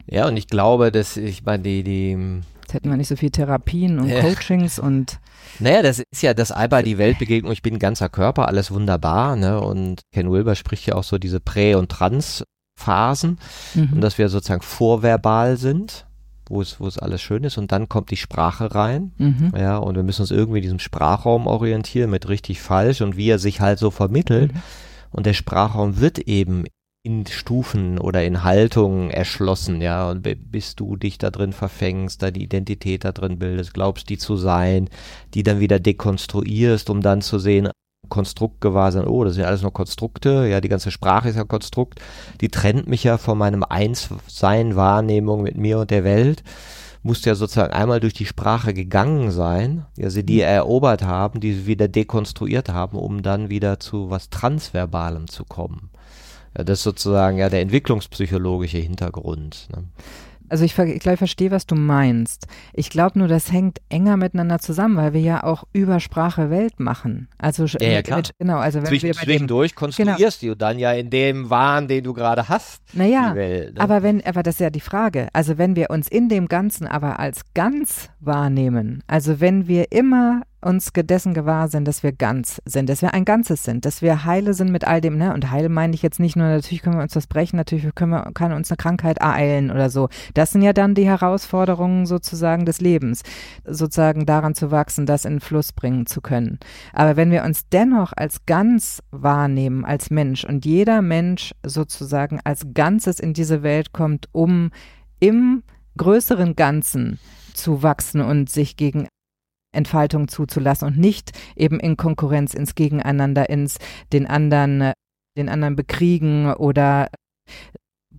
Ja, und ich glaube, dass ich meine, die, die Jetzt hätten wir nicht so viel Therapien und. Coachings und naja, das ist ja das Alba die Weltbegegnung, ich bin ganzer Körper, alles wunderbar, ne? Und Ken Wilber spricht ja auch so diese Prä- und Trans-Phasen mhm. und dass wir sozusagen vorverbal sind wo es, wo es alles schön ist und dann kommt die Sprache rein. Mhm. Ja, und wir müssen uns irgendwie in diesem Sprachraum orientieren mit richtig falsch und wie er sich halt so vermittelt. Mhm. Und der Sprachraum wird eben in Stufen oder in Haltungen erschlossen, ja, und bis du dich da drin verfängst, da die Identität da drin bildest, glaubst die zu sein, die dann wieder dekonstruierst, um dann zu sehen, Konstrukt gewahr sein, oh, das sind ja alles nur Konstrukte, ja, die ganze Sprache ist ja Konstrukt, die trennt mich ja von meinem Einssein, Wahrnehmung mit mir und der Welt, musste ja sozusagen einmal durch die Sprache gegangen sein, ja, sie die mhm. erobert haben, die sie wieder dekonstruiert haben, um dann wieder zu was Transverbalem zu kommen. Ja, das ist sozusagen ja der entwicklungspsychologische Hintergrund. Ne? Also ich, ich glaube, ich verstehe, was du meinst. Ich glaube nur, das hängt enger miteinander zusammen, weil wir ja auch über Sprache Welt machen. Also ja, ja klar. Mit, genau, also wenn Zwischen, wir zwischendurch dem, konstruierst genau. du dann ja in dem Wahn, den du gerade hast. Naja, Welt, ne? aber wenn, aber das ist ja die Frage. Also wenn wir uns in dem Ganzen aber als ganz wahrnehmen, also wenn wir immer uns dessen gewahr sind, dass wir ganz sind, dass wir ein Ganzes sind, dass wir heile sind mit all dem, ne? Und heile meine ich jetzt nicht nur, natürlich können wir uns das brechen, natürlich können wir, kann uns eine Krankheit ereilen oder so. Das sind ja dann die Herausforderungen sozusagen des Lebens, sozusagen daran zu wachsen, das in Fluss bringen zu können. Aber wenn wir uns dennoch als ganz wahrnehmen, als Mensch und jeder Mensch sozusagen als Ganzes in diese Welt kommt, um im größeren Ganzen zu wachsen und sich gegen Entfaltung zuzulassen und nicht eben in Konkurrenz, ins Gegeneinander, ins den anderen, den anderen bekriegen oder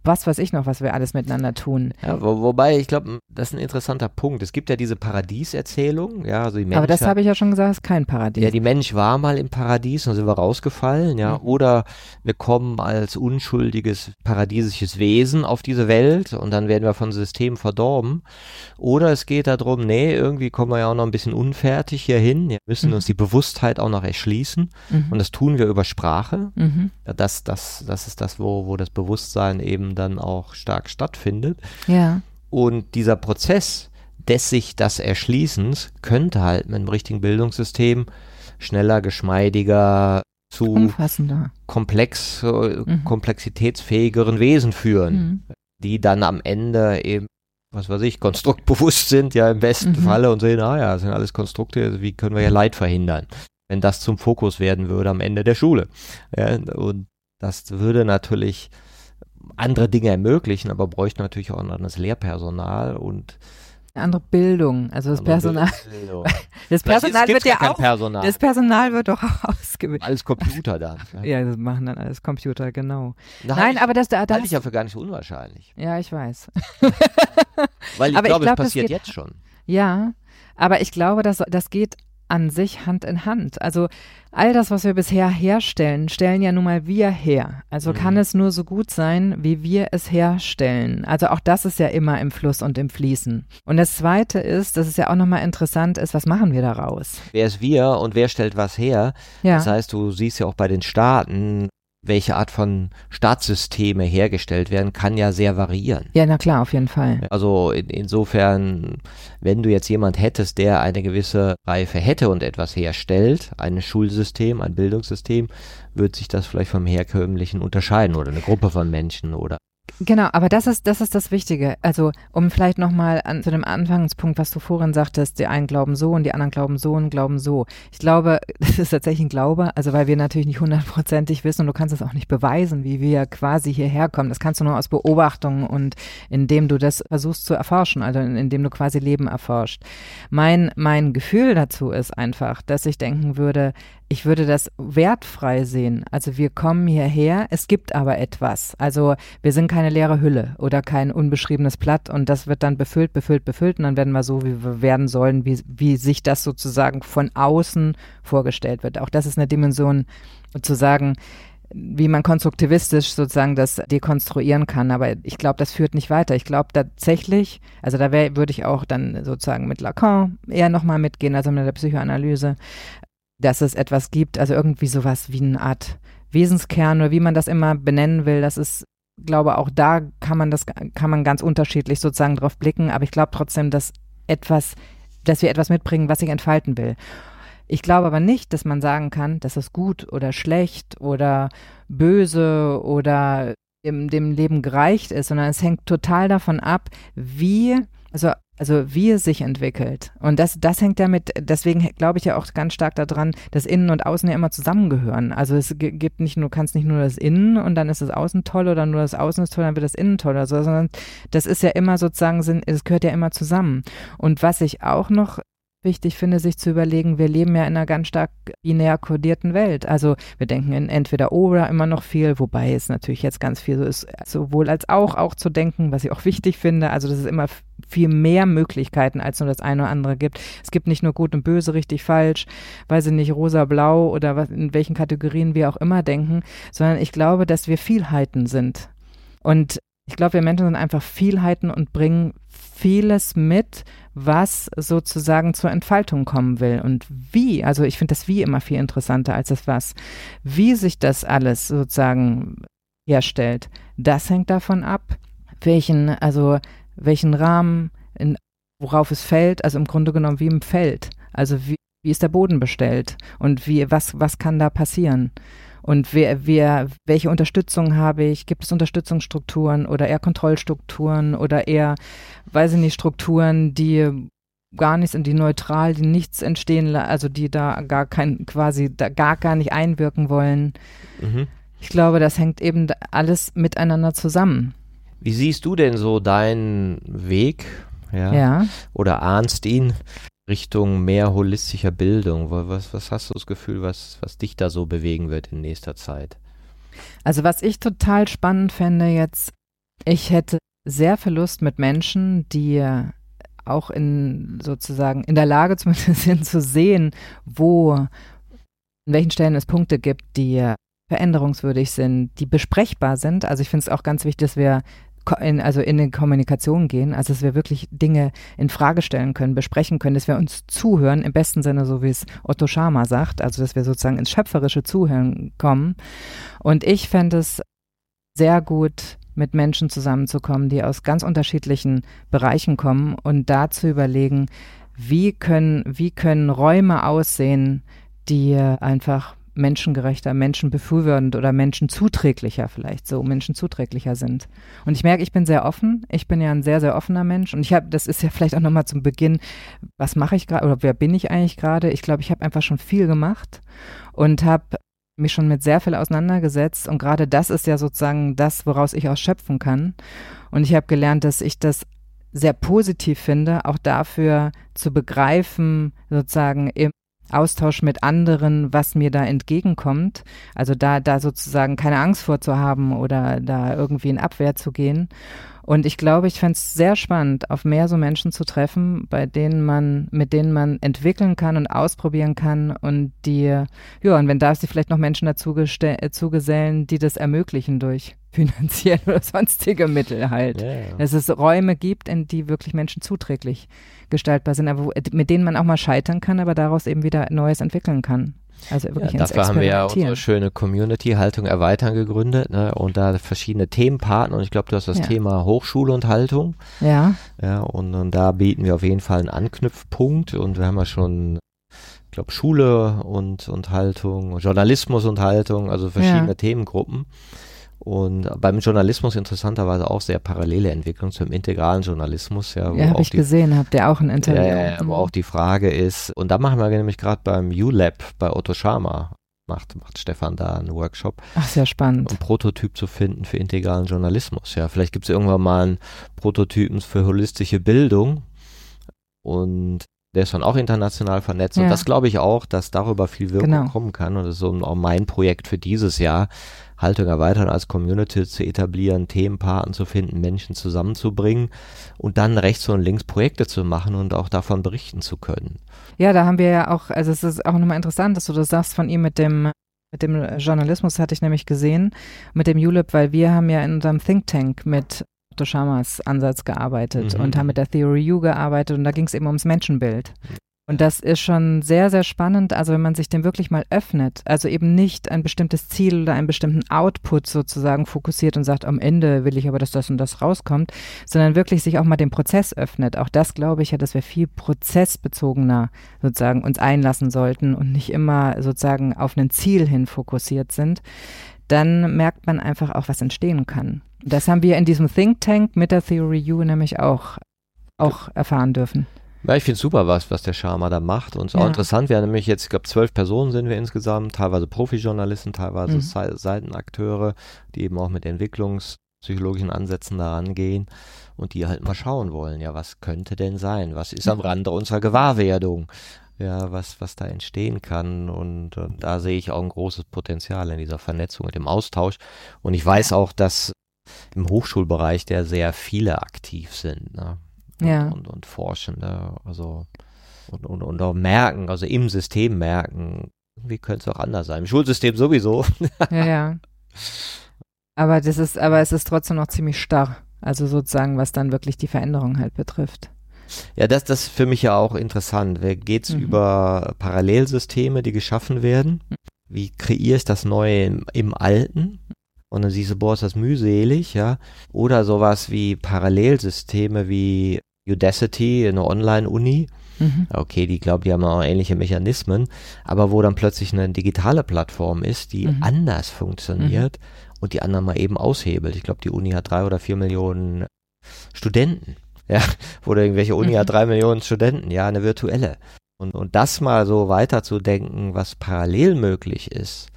was weiß ich noch, was wir alles miteinander tun. Ja, wo, wobei, ich glaube, das ist ein interessanter Punkt. Es gibt ja diese Paradieserzählung, ja, also die Mensch Aber das habe ich ja schon gesagt, ist kein Paradies. Ja, die Mensch war mal im Paradies und sind wir rausgefallen, ja, mhm. oder wir kommen als unschuldiges paradiesisches Wesen auf diese Welt und dann werden wir von System verdorben. Oder es geht darum, nee, irgendwie kommen wir ja auch noch ein bisschen unfertig hier hin, wir müssen mhm. uns die Bewusstheit auch noch erschließen mhm. und das tun wir über Sprache. Mhm. Das, das, das ist das, wo, wo das Bewusstsein eben dann auch stark stattfindet. Ja. Und dieser Prozess des sich das Erschließens könnte halt mit einem richtigen Bildungssystem schneller, geschmeidiger, zu Umfassender. komplex, äh, mhm. komplexitätsfähigeren Wesen führen, mhm. die dann am Ende eben was weiß ich, konstruktbewusst sind, ja im besten mhm. Falle und sehen, ah ja, das sind alles Konstrukte, wie können wir ja Leid verhindern, wenn das zum Fokus werden würde am Ende der Schule. Ja, und das würde natürlich andere Dinge ermöglichen, aber bräuchte natürlich auch ein anderes Lehrpersonal und eine andere Bildung. Also das Personal. Das Personal wird ja auch. Personal. Das Personal wird doch auch ausgebildet. Alles Computer dann. ja, das machen dann alles Computer, genau. Da Nein, aber das da. Das halte ich ja für gar nicht so unwahrscheinlich. Ja, ich weiß. Weil ich glaube, glaub, es passiert jetzt schon. Ja, aber ich glaube, das, das geht an sich Hand in Hand. Also all das, was wir bisher herstellen, stellen ja nun mal wir her. Also mhm. kann es nur so gut sein, wie wir es herstellen. Also auch das ist ja immer im Fluss und im Fließen. Und das Zweite ist, dass es ja auch nochmal interessant ist, was machen wir daraus? Wer ist wir und wer stellt was her? Ja. Das heißt, du siehst ja auch bei den Staaten, welche Art von Staatssysteme hergestellt werden, kann ja sehr variieren. Ja, na klar, auf jeden Fall. Also in, insofern, wenn du jetzt jemand hättest, der eine gewisse Reife hätte und etwas herstellt, ein Schulsystem, ein Bildungssystem, wird sich das vielleicht vom herkömmlichen unterscheiden oder eine Gruppe von Menschen oder Genau, aber das ist, das ist das Wichtige. Also, um vielleicht nochmal zu dem Anfangspunkt, was du vorhin sagtest, die einen glauben so und die anderen glauben so und glauben so. Ich glaube, das ist tatsächlich ein Glaube, also weil wir natürlich nicht hundertprozentig wissen und du kannst es auch nicht beweisen, wie wir quasi hierher kommen. Das kannst du nur aus Beobachtungen und indem du das versuchst zu erforschen, also indem du quasi Leben erforscht. Mein, mein Gefühl dazu ist einfach, dass ich denken würde, ich würde das wertfrei sehen. Also wir kommen hierher, es gibt aber etwas. Also wir sind keine leere Hülle oder kein unbeschriebenes Blatt und das wird dann befüllt, befüllt, befüllt und dann werden wir so, wie wir werden sollen, wie, wie sich das sozusagen von außen vorgestellt wird. Auch das ist eine Dimension, sozusagen, wie man konstruktivistisch sozusagen das dekonstruieren kann. Aber ich glaube, das führt nicht weiter. Ich glaube tatsächlich, also da würde ich auch dann sozusagen mit Lacan eher nochmal mitgehen, also mit der Psychoanalyse, dass es etwas gibt, also irgendwie sowas wie eine Art Wesenskern oder wie man das immer benennen will, das ist, glaube auch da kann man das, kann man ganz unterschiedlich sozusagen drauf blicken, aber ich glaube trotzdem, dass etwas, dass wir etwas mitbringen, was sich entfalten will. Ich glaube aber nicht, dass man sagen kann, dass es gut oder schlecht oder böse oder dem, dem Leben gereicht ist, sondern es hängt total davon ab, wie, also also wie es sich entwickelt. Und das, das hängt damit, deswegen glaube ich ja auch ganz stark daran, dass Innen und Außen ja immer zusammengehören. Also es gibt nicht nur, kannst nicht nur das Innen und dann ist das Außen toll oder nur das Außen ist toll, dann wird das Innen toll oder so, sondern das ist ja immer sozusagen, es gehört ja immer zusammen. Und was ich auch noch wichtig finde, sich zu überlegen, wir leben ja in einer ganz stark binär kodierten Welt. Also wir denken in entweder oder immer noch viel, wobei es natürlich jetzt ganz viel so ist, sowohl als auch, auch zu denken, was ich auch wichtig finde. Also dass es immer viel mehr Möglichkeiten als nur das eine oder andere gibt. Es gibt nicht nur gut und böse, richtig, falsch, weiß ich nicht, rosa, blau oder was, in welchen Kategorien wir auch immer denken, sondern ich glaube, dass wir Vielheiten sind. Und ich glaube, wir Menschen sind einfach Vielheiten und bringen vieles mit, was sozusagen zur Entfaltung kommen will und wie. Also ich finde das Wie immer viel interessanter als das Was. Wie sich das alles sozusagen herstellt, das hängt davon ab, welchen, also welchen Rahmen, in, worauf es fällt, also im Grunde genommen wie im Feld. Also wie, wie ist der Boden bestellt und wie, was, was kann da passieren? Und wer, wer, welche Unterstützung habe ich? Gibt es Unterstützungsstrukturen oder eher Kontrollstrukturen oder eher, weiß ich nicht, Strukturen, die gar nichts, die neutral, die nichts entstehen, also die da gar kein, quasi da gar gar nicht einwirken wollen. Mhm. Ich glaube, das hängt eben alles miteinander zusammen. Wie siehst du denn so deinen Weg? Ja. ja. Oder ahnst ihn Richtung mehr holistischer Bildung? Was, was hast du das Gefühl, was, was dich da so bewegen wird in nächster Zeit? Also was ich total spannend fände jetzt, ich hätte sehr viel Lust mit Menschen, die auch in sozusagen in der Lage zumindest sind zu sehen, wo, an welchen Stellen es Punkte gibt, die veränderungswürdig sind, die besprechbar sind. Also ich finde es auch ganz wichtig, dass wir in, also in die Kommunikation gehen, also dass wir wirklich Dinge in Frage stellen können, besprechen können, dass wir uns zuhören, im besten Sinne, so wie es Otto Schama sagt, also dass wir sozusagen ins schöpferische Zuhören kommen. Und ich fände es sehr gut, mit Menschen zusammenzukommen, die aus ganz unterschiedlichen Bereichen kommen und da zu überlegen, wie können, wie können Räume aussehen, die einfach menschengerechter, menschenbefürwortend oder menschenzuträglicher vielleicht so, menschenzuträglicher sind. Und ich merke, ich bin sehr offen. Ich bin ja ein sehr, sehr offener Mensch. Und ich habe, das ist ja vielleicht auch nochmal zum Beginn, was mache ich gerade oder wer bin ich eigentlich gerade? Ich glaube, ich habe einfach schon viel gemacht und habe mich schon mit sehr viel auseinandergesetzt und gerade das ist ja sozusagen das, woraus ich auch schöpfen kann. Und ich habe gelernt, dass ich das sehr positiv finde, auch dafür zu begreifen, sozusagen im Austausch mit anderen, was mir da entgegenkommt. Also da, da sozusagen keine Angst vorzuhaben oder da irgendwie in Abwehr zu gehen. Und ich glaube, ich fände es sehr spannend, auf mehr so Menschen zu treffen, bei denen man, mit denen man entwickeln kann und ausprobieren kann und die, ja, und wenn da sie vielleicht noch Menschen dazu äh, zugesellen, die das ermöglichen durch finanzielle oder sonstige Mittel halt. Ja, ja. Dass es Räume gibt, in die wirklich Menschen zuträglich gestaltbar sind, aber wo, mit denen man auch mal scheitern kann, aber daraus eben wieder Neues entwickeln kann. Also wirklich ja, dafür haben wir ja unsere schöne Community-Haltung erweitern gegründet ne? und da verschiedene Themenpartner und ich glaube, du hast das ja. Thema Hochschule und Haltung. Ja. Ja, und, und da bieten wir auf jeden Fall einen Anknüpfpunkt und wir haben ja schon ich glaube, Schule und, und Haltung, Journalismus und Haltung, also verschiedene ja. Themengruppen. Und beim Journalismus interessanterweise auch sehr parallele Entwicklung zum integralen Journalismus. Ja, ja habe ich die, gesehen, habt ihr auch ein Interview. Ja, wo auch die Frage ist, und da machen wir nämlich gerade beim ULab bei Otto Schama, macht, macht Stefan da einen Workshop. Ach, sehr spannend. Um Prototyp zu finden für integralen Journalismus. Ja, vielleicht gibt es irgendwann mal einen Prototypen für holistische Bildung. Und der ist dann auch international vernetzt. Ja. Und das glaube ich auch, dass darüber viel Wirkung genau. kommen kann. Und das ist so auch mein Projekt für dieses Jahr, Haltung erweitern als Community zu etablieren, Themenpaten zu finden, Menschen zusammenzubringen und dann rechts und links Projekte zu machen und auch davon berichten zu können. Ja, da haben wir ja auch, also es ist auch nochmal interessant, dass du das sagst von ihm mit dem mit dem Journalismus hatte ich nämlich gesehen, mit dem ULIP, weil wir haben ja in unserem Think Tank mit Otto Schamas Ansatz gearbeitet mhm. und haben mit der Theory U gearbeitet und da ging es eben ums Menschenbild. Und das ist schon sehr, sehr spannend. Also wenn man sich dem wirklich mal öffnet, also eben nicht ein bestimmtes Ziel oder einen bestimmten Output sozusagen fokussiert und sagt, am Ende will ich aber, dass das und das rauskommt, sondern wirklich sich auch mal dem Prozess öffnet. Auch das glaube ich ja, dass wir viel prozessbezogener sozusagen uns einlassen sollten und nicht immer sozusagen auf ein Ziel hin fokussiert sind. Dann merkt man einfach auch, was entstehen kann. Das haben wir in diesem Think Tank mit der Theory U nämlich auch, auch erfahren dürfen. Ja, ich finde es super, was, was der Sharma da macht. Und es ist ja. auch interessant, wir haben nämlich jetzt, ich glaube, zwölf Personen sind wir insgesamt, teilweise Profijournalisten, teilweise mhm. Seitenakteure, die eben auch mit entwicklungspsychologischen Ansätzen da rangehen und die halt mal schauen wollen, ja, was könnte denn sein? Was ist am Rande unserer Gewahrwerdung? Ja, was, was da entstehen kann. Und äh, da sehe ich auch ein großes Potenzial in dieser Vernetzung und dem Austausch. Und ich weiß auch, dass im Hochschulbereich der sehr viele aktiv sind. Ne? und, ja. und, und Forschende, also und, und, und auch merken, also im System merken, wie könnte es auch anders sein. Im Schulsystem sowieso. ja, ja. Aber das ist, aber es ist trotzdem noch ziemlich starr. Also sozusagen, was dann wirklich die Veränderung halt betrifft. Ja, das, das ist für mich ja auch interessant. Geht es mhm. über Parallelsysteme, die geschaffen werden? Wie kreierst das Neue im, im Alten? Und dann siehst du, boah, ist das mühselig, ja. Oder sowas wie Parallelsysteme wie Udacity, eine Online-Uni. Mhm. Okay, die glaube, die haben auch ähnliche Mechanismen, aber wo dann plötzlich eine digitale Plattform ist, die mhm. anders funktioniert mhm. und die anderen mal eben aushebelt. Ich glaube, die Uni hat drei oder vier Millionen Studenten. Ja, oder irgendwelche Uni hat mhm. drei Millionen Studenten, ja, eine virtuelle. Und, und das mal so weiterzudenken, was parallel möglich ist,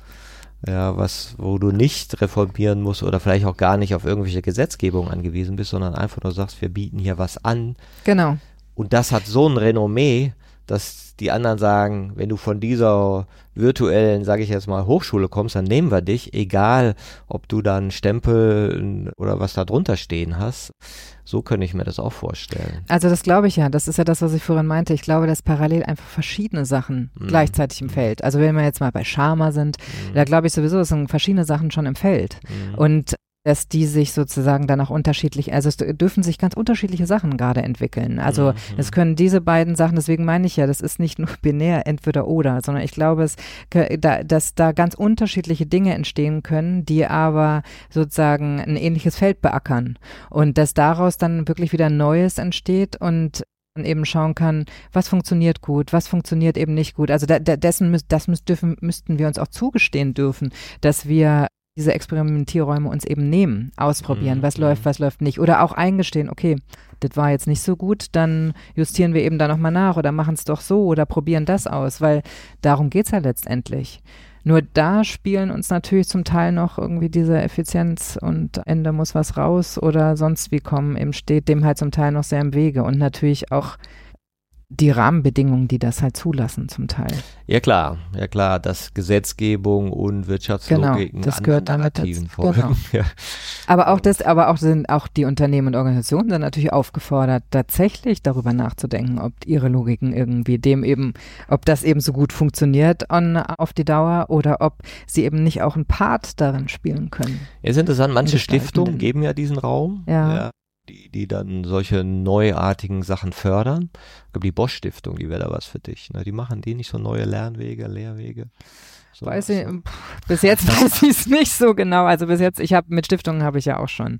ja, was, wo du nicht reformieren musst oder vielleicht auch gar nicht auf irgendwelche Gesetzgebung angewiesen bist, sondern einfach nur sagst, wir bieten hier was an. Genau. Und das hat so ein Renommee, dass die anderen sagen, wenn du von dieser virtuellen, sage ich jetzt mal, Hochschule kommst, dann nehmen wir dich, egal ob du dann Stempel oder was da drunter stehen hast. So könnte ich mir das auch vorstellen. Also das glaube ich ja. Das ist ja das, was ich vorhin meinte. Ich glaube, dass parallel einfach verschiedene Sachen mhm. gleichzeitig im Feld. Also wenn wir jetzt mal bei Sharma sind, mhm. da glaube ich sowieso, es sind verschiedene Sachen schon im Feld. Mhm. Und dass die sich sozusagen dann auch unterschiedlich, also es dürfen sich ganz unterschiedliche Sachen gerade entwickeln. Also mhm. es können diese beiden Sachen, deswegen meine ich ja, das ist nicht nur binär entweder oder, sondern ich glaube, es, dass da ganz unterschiedliche Dinge entstehen können, die aber sozusagen ein ähnliches Feld beackern und dass daraus dann wirklich wieder Neues entsteht und eben schauen kann, was funktioniert gut, was funktioniert eben nicht gut. Also da, da, dessen das müß, dürfen, müssten wir uns auch zugestehen dürfen, dass wir diese Experimentierräume uns eben nehmen, ausprobieren, mhm. was läuft, was läuft nicht. Oder auch eingestehen, okay, das war jetzt nicht so gut, dann justieren wir eben da nochmal nach oder machen es doch so oder probieren das aus, weil darum geht es ja letztendlich. Nur da spielen uns natürlich zum Teil noch irgendwie diese Effizienz und Ende muss was raus oder sonst wie kommen, eben steht dem halt zum Teil noch sehr im Wege und natürlich auch die Rahmenbedingungen, die das halt zulassen zum Teil. Ja klar, ja klar, dass Gesetzgebung und Wirtschaftslogik genau, das gehört damit dazu. Genau. ja. Aber auch das, aber auch sind auch die Unternehmen und Organisationen sind natürlich aufgefordert, tatsächlich darüber nachzudenken, ob ihre Logiken irgendwie dem eben, ob das eben so gut funktioniert on, auf die Dauer oder ob sie eben nicht auch einen Part darin spielen können. Es ist interessant, manche Stiftungen geben ja diesen Raum. Ja. ja die, die dann solche neuartigen Sachen fördern. Ich glaube, die Bosch-Stiftung, die wäre da was für dich. Ne? Die machen die nicht so neue Lernwege, Lehrwege. So weiß ich, bis jetzt weiß ich es nicht so genau. Also bis jetzt, ich habe mit Stiftungen habe ich ja auch schon.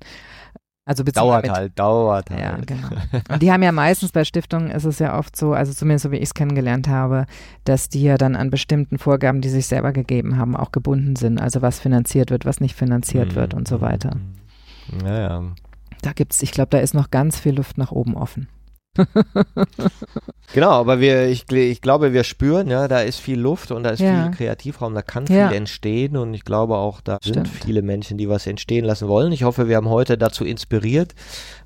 Also dauert mit, halt, dauert halt. Ja, genau. Und die haben ja meistens bei Stiftungen ist es ja oft so, also zumindest so wie ich es kennengelernt habe, dass die ja dann an bestimmten Vorgaben, die sich selber gegeben haben, auch gebunden sind. Also was finanziert wird, was nicht finanziert mhm. wird und so weiter. Ja, ja. Da gibt's, ich glaube, da ist noch ganz viel Luft nach oben offen. genau, aber wir, ich, ich, glaube, wir spüren, ja, da ist viel Luft und da ist ja. viel Kreativraum, da kann viel ja. entstehen und ich glaube auch, da Stimmt. sind viele Menschen, die was entstehen lassen wollen. Ich hoffe, wir haben heute dazu inspiriert,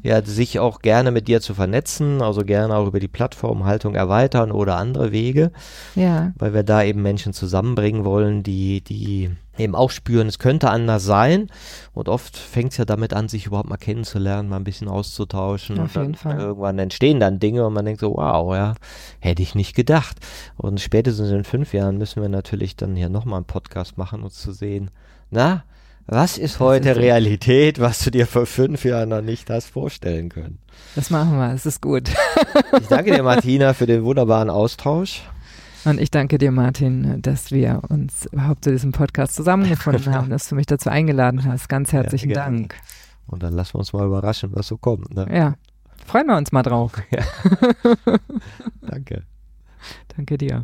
ja, sich auch gerne mit dir zu vernetzen, also gerne auch über die Plattform Haltung erweitern oder andere Wege, ja. weil wir da eben Menschen zusammenbringen wollen, die, die eben auch spüren, es könnte anders sein. Und oft fängt es ja damit an, sich überhaupt mal kennenzulernen, mal ein bisschen auszutauschen. Auf jeden Fall. Irgendwann entstehen dann Dinge und man denkt so, wow, ja, hätte ich nicht gedacht. Und spätestens in fünf Jahren müssen wir natürlich dann hier nochmal einen Podcast machen, um zu sehen, na, was ist heute ist Realität, was du dir vor fünf Jahren noch nicht hast vorstellen können? Das machen wir, es ist gut. ich danke dir, Martina, für den wunderbaren Austausch. Und ich danke dir, Martin, dass wir uns überhaupt zu diesem Podcast zusammengefunden haben, dass du mich dazu eingeladen hast. Ganz herzlichen ja, Dank. Und dann lassen wir uns mal überraschen, was so kommt. Ne? Ja, freuen wir uns mal drauf. Ja. danke. Danke dir.